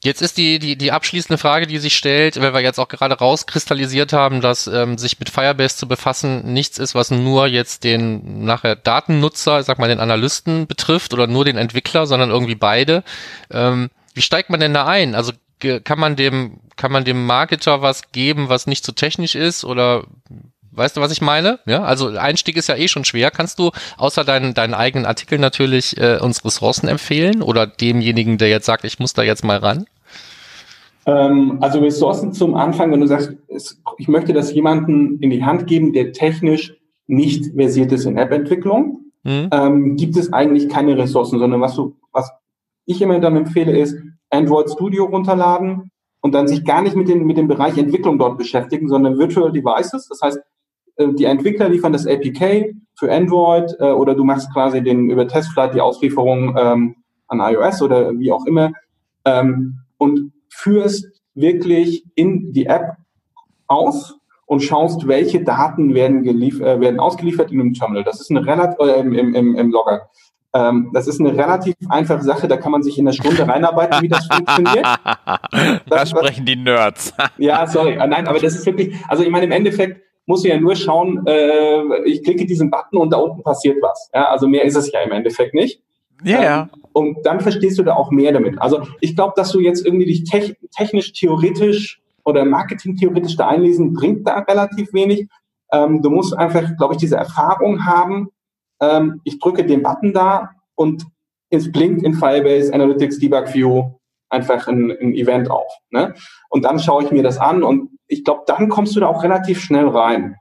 Jetzt ist die, die, die abschließende Frage, die sich stellt, weil wir jetzt auch gerade rauskristallisiert haben, dass ähm, sich mit Firebase zu befassen nichts ist, was nur jetzt den nachher Datennutzer, sag mal den Analysten betrifft oder nur den Entwickler, sondern irgendwie beide. Ähm, wie steigt man denn da ein? Also kann man dem, kann man dem Marketer was geben, was nicht so technisch ist oder Weißt du, was ich meine? Ja, also Einstieg ist ja eh schon schwer. Kannst du außer deinen, deinen eigenen Artikel natürlich äh, uns Ressourcen empfehlen oder demjenigen, der jetzt sagt, ich muss da jetzt mal ran? Ähm, also Ressourcen zum Anfang, wenn du sagst, ich möchte das jemanden in die Hand geben, der technisch nicht versiert ist in App-Entwicklung, mhm. ähm, gibt es eigentlich keine Ressourcen, sondern was du, was ich immer dann empfehle, ist Android Studio runterladen und dann sich gar nicht mit, den, mit dem Bereich Entwicklung dort beschäftigen, sondern Virtual Devices. Das heißt, äh, die Entwickler liefern das APK für Android äh, oder du machst quasi den über Testflight die Auslieferung ähm, an iOS oder wie auch immer. Ähm, und führst wirklich in die App aus und schaust, welche Daten werden, äh, werden ausgeliefert in einem Terminal. Das ist eine relativ äh, im, im, im Logger. Ähm, das ist eine relativ einfache Sache, da kann man sich in der Stunde reinarbeiten, wie das funktioniert. da sprechen die Nerds. ja, sorry. Äh, nein, aber das ist wirklich, also ich meine, im Endeffekt muss ich ja nur schauen, äh, ich klicke diesen Button und da unten passiert was. Ja, also mehr ist es ja im Endeffekt nicht. Ja, ähm, und dann verstehst du da auch mehr damit. Also ich glaube, dass du jetzt irgendwie dich te technisch, theoretisch oder marketing-theoretisch da einlesen, bringt da relativ wenig. Ähm, du musst einfach, glaube ich, diese Erfahrung haben. Ähm, ich drücke den Button da und es blinkt in Firebase Analytics Debug View einfach ein, ein Event auf. Ne? Und dann schaue ich mir das an und ich glaube, dann kommst du da auch relativ schnell rein.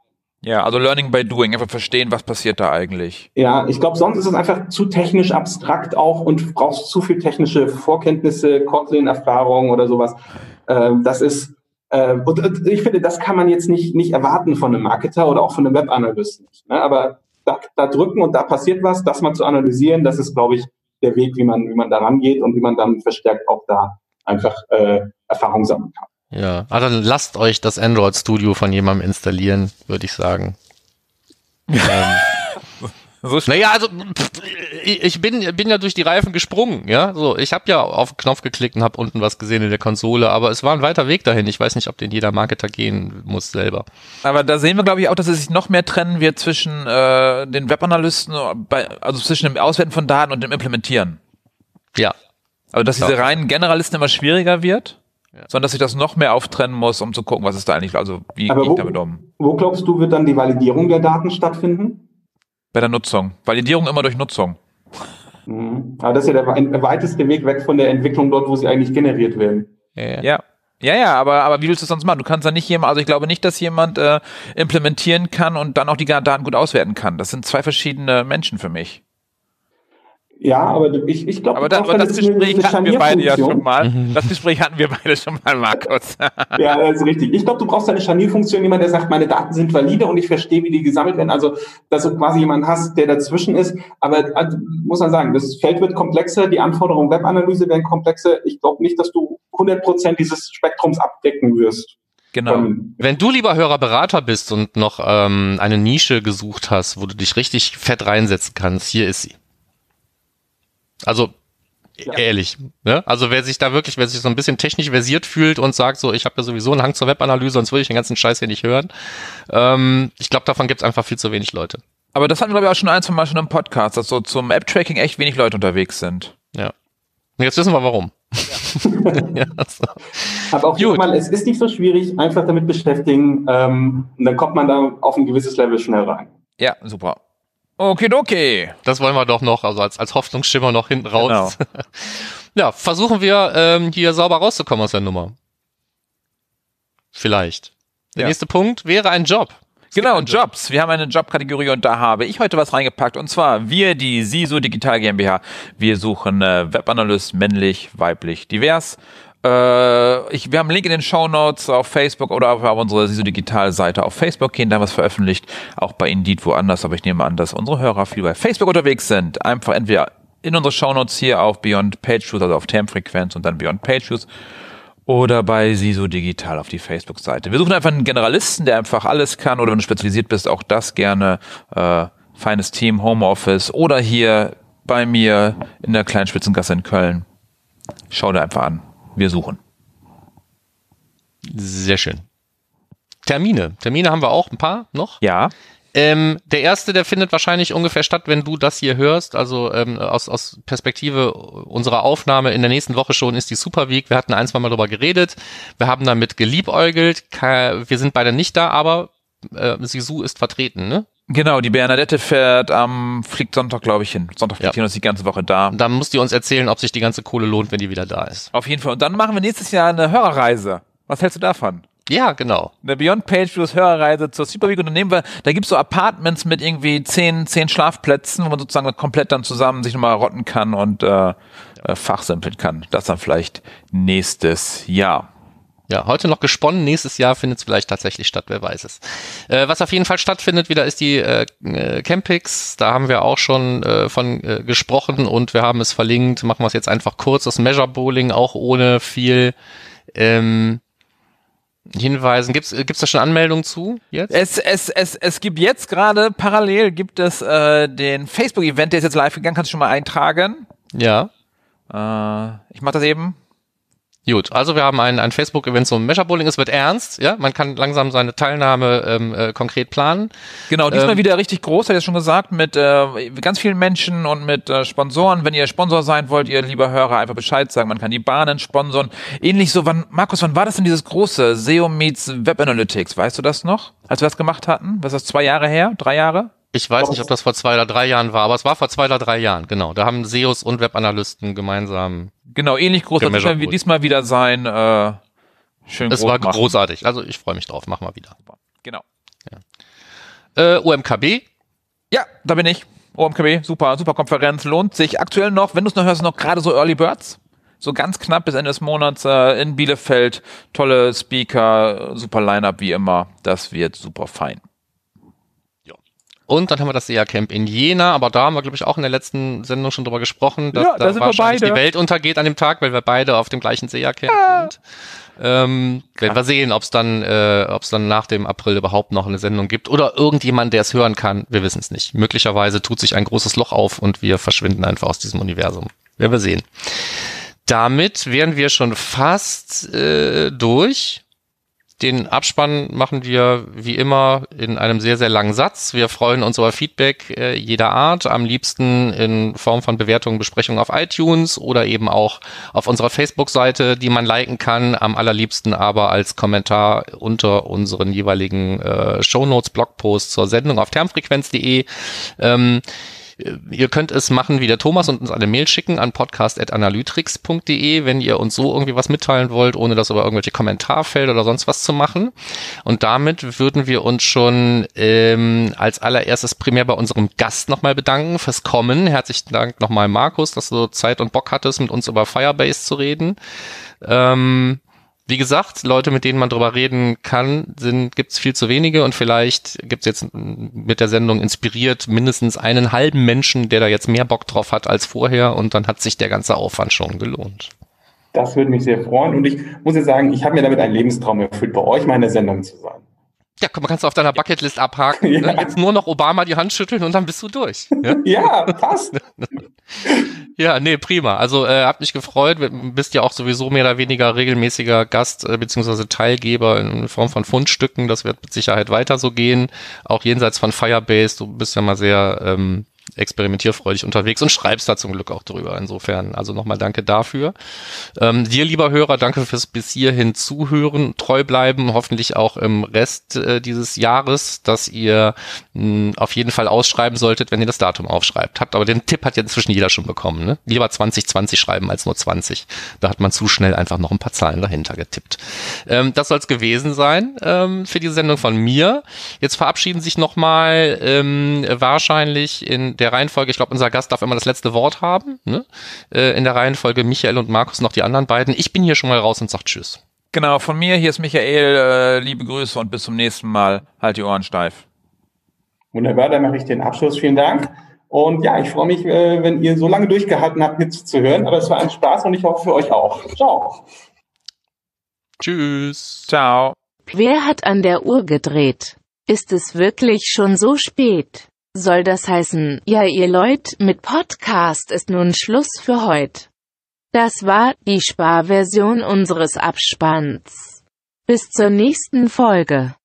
Ja, also Learning by Doing, einfach verstehen, was passiert da eigentlich. Ja, ich glaube, sonst ist es einfach zu technisch abstrakt auch und brauchst zu viel technische Vorkenntnisse, Kotlin-Erfahrung oder sowas. Ähm, das ist, äh, und, ich finde, das kann man jetzt nicht, nicht erwarten von einem Marketer oder auch von einem Webanalysten. Ne? Aber da, da drücken und da passiert was, das mal zu analysieren, das ist, glaube ich, der Weg, wie man, wie man da rangeht und wie man dann verstärkt auch da einfach äh, Erfahrung sammeln kann. Ja, aber dann lasst euch das Android Studio von jemandem installieren, würde ich sagen. ähm, so naja, also ich bin, bin ja durch die Reifen gesprungen, ja. So, ich habe ja auf den Knopf geklickt und habe unten was gesehen in der Konsole, aber es war ein weiter Weg dahin. Ich weiß nicht, ob den jeder Marketer gehen muss selber. Aber da sehen wir, glaube ich, auch, dass es sich noch mehr trennen wird zwischen äh, den Webanalysten, bei, also zwischen dem Auswerten von Daten und dem Implementieren. Ja. Also dass diese reinen Generalisten immer schwieriger wird. Ja. sondern dass ich das noch mehr auftrennen muss, um zu gucken, was ist da eigentlich, also wie Aber gehe ich damit um. Wo glaubst du, wird dann die Validierung der Daten stattfinden? Bei der Nutzung. Validierung immer durch Nutzung. Mhm. Aber das ist ja der weiteste Weg weg von der Entwicklung dort, wo sie eigentlich generiert werden. Ja. ja. Ja, ja, aber, aber wie willst du es sonst machen? Du kannst da nicht jemand, also ich glaube nicht, dass jemand äh, implementieren kann und dann auch die Daten gut auswerten kann. Das sind zwei verschiedene Menschen für mich. Ja, aber ich, ich glaube, aber, da, aber das Gespräch hatten wir beide ja schon mal. Das Gespräch hatten wir beide schon mal, Markus. ja, das ist richtig. Ich glaube, du brauchst eine Scharnierfunktion, jemand, der sagt, meine Daten sind valide und ich verstehe, wie die gesammelt werden. Also, dass du quasi jemanden hast, der dazwischen ist. Aber also, muss man sagen, das Feld wird komplexer, die Anforderungen Webanalyse werden komplexer. Ich glaube nicht, dass du 100 Prozent dieses Spektrums abdecken wirst. Genau. Wenn du lieber Hörerberater bist und noch ähm, eine Nische gesucht hast, wo du dich richtig fett reinsetzen kannst, hier ist sie. Also ja. ehrlich. Ne? Also wer sich da wirklich, wer sich so ein bisschen technisch versiert fühlt und sagt, so, ich habe ja sowieso einen Hang zur Webanalyse, sonst würde ich den ganzen Scheiß hier nicht hören. Ähm, ich glaube, davon gibt es einfach viel zu wenig Leute. Aber das hatten wir, glaube ich, auch schon ein, zwei Mal schon im Podcast, dass so zum App-Tracking echt wenig Leute unterwegs sind. Ja. Und jetzt wissen wir warum. Ja. ja, so. Aber auch hier mal, es ist nicht so schwierig, einfach damit beschäftigen, ähm, und dann kommt man da auf ein gewisses Level schnell rein. Ja, super. Okidoki. Das wollen wir doch noch, also als, als Hoffnungsschimmer noch hinten raus. Genau. ja, versuchen wir ähm, hier sauber rauszukommen aus der Nummer. Vielleicht. Der ja. nächste Punkt wäre ein Job. Genau, Jobs. Wir haben eine Jobkategorie und da habe ich heute was reingepackt. Und zwar wir, die SISO Digital GmbH. Wir suchen äh, Webanalyst, männlich, weiblich, divers. Äh, ich, wir haben einen Link in den Show Notes auf Facebook oder auf, unsere SISO Digital Seite auf Facebook gehen, da haben wir es veröffentlicht, auch bei Indeed woanders, aber ich nehme an, dass unsere Hörer viel bei Facebook unterwegs sind. Einfach entweder in unsere Show Notes hier auf Beyond Page Views, also auf Termfrequenz und dann Beyond Page Views oder bei SISO Digital auf die Facebook-Seite. Wir suchen einfach einen Generalisten, der einfach alles kann oder wenn du spezialisiert bist, auch das gerne. Äh, feines Team, Homeoffice oder hier bei mir in der kleinen Spitzengasse in Köln. Schau dir einfach an wir suchen. Sehr schön. Termine. Termine haben wir auch ein paar noch. Ja. Ähm, der erste, der findet wahrscheinlich ungefähr statt, wenn du das hier hörst. Also ähm, aus, aus Perspektive unserer Aufnahme in der nächsten Woche schon ist die Super Week. Wir hatten ein, zwei Mal darüber geredet. Wir haben damit geliebäugelt. Wir sind beide nicht da, aber äh, Sisu ist vertreten, ne? Genau, die Bernadette fährt am, ähm, fliegt Sonntag, glaube ich, hin. Sonntag fliegt ja. hin und ist die ganze Woche da. Dann muss die uns erzählen, ob sich die ganze Kohle lohnt, wenn die wieder da ist. Auf jeden Fall. Und dann machen wir nächstes Jahr eine Hörerreise. Was hältst du davon? Ja, genau. Eine Beyond Page Views Hörerreise zur Super Week und dann nehmen wir, da gibt's so Apartments mit irgendwie zehn, zehn Schlafplätzen, wo man sozusagen komplett dann zusammen sich nochmal rotten kann und äh, äh, fachsimpeln kann. Das dann vielleicht nächstes Jahr. Ja, heute noch gesponnen, nächstes Jahr findet es vielleicht tatsächlich statt, wer weiß es. Äh, was auf jeden Fall stattfindet wieder ist die äh, äh, Campix, da haben wir auch schon äh, von äh, gesprochen und wir haben es verlinkt, machen wir es jetzt einfach kurz, das Measure Bowling, auch ohne viel ähm, Hinweisen. Gibt's gibt's da schon Anmeldungen zu jetzt? Es es es es gibt jetzt gerade parallel gibt es äh, den Facebook Event, der ist jetzt live gegangen, kannst du schon mal eintragen? Ja. Äh, ich mach das eben. Gut, also wir haben ein, ein Facebook-Event zum Measure Bowling. Es wird ernst, ja. Man kann langsam seine Teilnahme ähm, äh, konkret planen. Genau, diesmal ähm, wieder richtig groß, hat er schon gesagt, mit äh, ganz vielen Menschen und mit äh, Sponsoren. Wenn ihr Sponsor sein wollt, ihr lieber Hörer, einfach Bescheid sagen. Man kann die Bahnen sponsoren. Ähnlich so, wann, Markus, wann war das denn dieses große SEO meets Web Analytics? Weißt du das noch? Als wir das gemacht hatten? Was ist das, zwei Jahre her? Drei Jahre? Ich weiß nicht, ob das vor zwei oder drei Jahren war, aber es war vor zwei oder drei Jahren, genau. Da haben SEOs und Webanalysten gemeinsam. Genau, ähnlich groß wird es diesmal wieder sein. Äh, schön Es war machen. großartig. Also ich freue mich drauf. Mach mal wieder. Genau. Ja. Äh, OMKB. Ja, da bin ich. OMKB, super, super Konferenz, lohnt sich. Aktuell noch, wenn du es noch hörst, noch gerade so Early Birds. So ganz knapp bis Ende des Monats äh, in Bielefeld. Tolle Speaker, super Line-Up wie immer. Das wird super fein. Und dann haben wir das SEA-Camp in Jena, aber da haben wir, glaube ich, auch in der letzten Sendung schon drüber gesprochen, dass Ja, da da wahrscheinlich die Welt untergeht an dem Tag, weil wir beide auf dem gleichen SEA-Camp sind. Ähm, werden wir sehen, ob es dann, äh, ob es dann nach dem April überhaupt noch eine Sendung gibt oder irgendjemand, der es hören kann. Wir wissen es nicht. Möglicherweise tut sich ein großes Loch auf und wir verschwinden einfach aus diesem Universum. Werden wir sehen. Damit wären wir schon fast äh, durch. Den Abspann machen wir wie immer in einem sehr, sehr langen Satz. Wir freuen uns über Feedback äh, jeder Art, am liebsten in Form von Bewertungen, Besprechungen auf iTunes oder eben auch auf unserer Facebook-Seite, die man liken kann, am allerliebsten aber als Kommentar unter unseren jeweiligen äh, Shownotes, Blogposts zur Sendung auf termfrequenz.de. Ähm, Ihr könnt es machen wie der Thomas und uns eine Mail schicken an podcast.analytrix.de, wenn ihr uns so irgendwie was mitteilen wollt, ohne das über irgendwelche Kommentarfelder oder sonst was zu machen. Und damit würden wir uns schon ähm, als allererstes primär bei unserem Gast nochmal bedanken fürs Kommen. Herzlichen Dank nochmal, Markus, dass du Zeit und Bock hattest, mit uns über Firebase zu reden. Ähm, wie gesagt, Leute, mit denen man drüber reden kann, sind gibt's viel zu wenige und vielleicht gibt's jetzt mit der Sendung inspiriert mindestens einen halben Menschen, der da jetzt mehr Bock drauf hat als vorher und dann hat sich der ganze Aufwand schon gelohnt. Das würde mich sehr freuen. Und ich muss jetzt sagen, ich habe mir damit einen Lebenstraum erfüllt, bei euch mal in der Sendung zu sein. Ja, komm, kannst du auf deiner Bucketlist abhaken. Ja. Ne? Jetzt nur noch Obama die Hand schütteln und dann bist du durch. Ja, Ja, passt. ja nee, prima. Also äh, hab mich gefreut. Du bist ja auch sowieso mehr oder weniger regelmäßiger Gast äh, beziehungsweise Teilgeber in Form von Fundstücken. Das wird mit Sicherheit weiter so gehen. Auch jenseits von Firebase. Du bist ja mal sehr ähm, experimentierfreudig unterwegs und schreibst da zum Glück auch drüber. Insofern, also nochmal danke dafür. Ähm, dir, lieber Hörer, danke fürs bis hierhin zuhören, treu bleiben, hoffentlich auch im Rest äh, dieses Jahres, dass ihr mh, auf jeden Fall ausschreiben solltet, wenn ihr das Datum aufschreibt. Habt aber den Tipp hat ja inzwischen jeder schon bekommen. Ne? Lieber 2020 schreiben als nur 20. Da hat man zu schnell einfach noch ein paar Zahlen dahinter getippt. Ähm, das soll es gewesen sein ähm, für diese Sendung von mir. Jetzt verabschieden sich nochmal ähm, wahrscheinlich in der Reihenfolge, ich glaube, unser Gast darf immer das letzte Wort haben. Ne? Äh, in der Reihenfolge Michael und Markus noch die anderen beiden. Ich bin hier schon mal raus und sag Tschüss. Genau, von mir, hier ist Michael, äh, liebe Grüße und bis zum nächsten Mal. Halt die Ohren steif. Wunderbar, dann mache ich den Abschluss. Vielen Dank. Und ja, ich freue mich, äh, wenn ihr so lange durchgehalten habt, mitzuhören. Aber es war ein Spaß und ich hoffe für euch auch. Ciao. Tschüss. Ciao. Wer hat an der Uhr gedreht? Ist es wirklich schon so spät? Soll das heißen, ja ihr Leut, mit Podcast ist nun Schluss für heute. Das war die Sparversion unseres Abspanns. Bis zur nächsten Folge.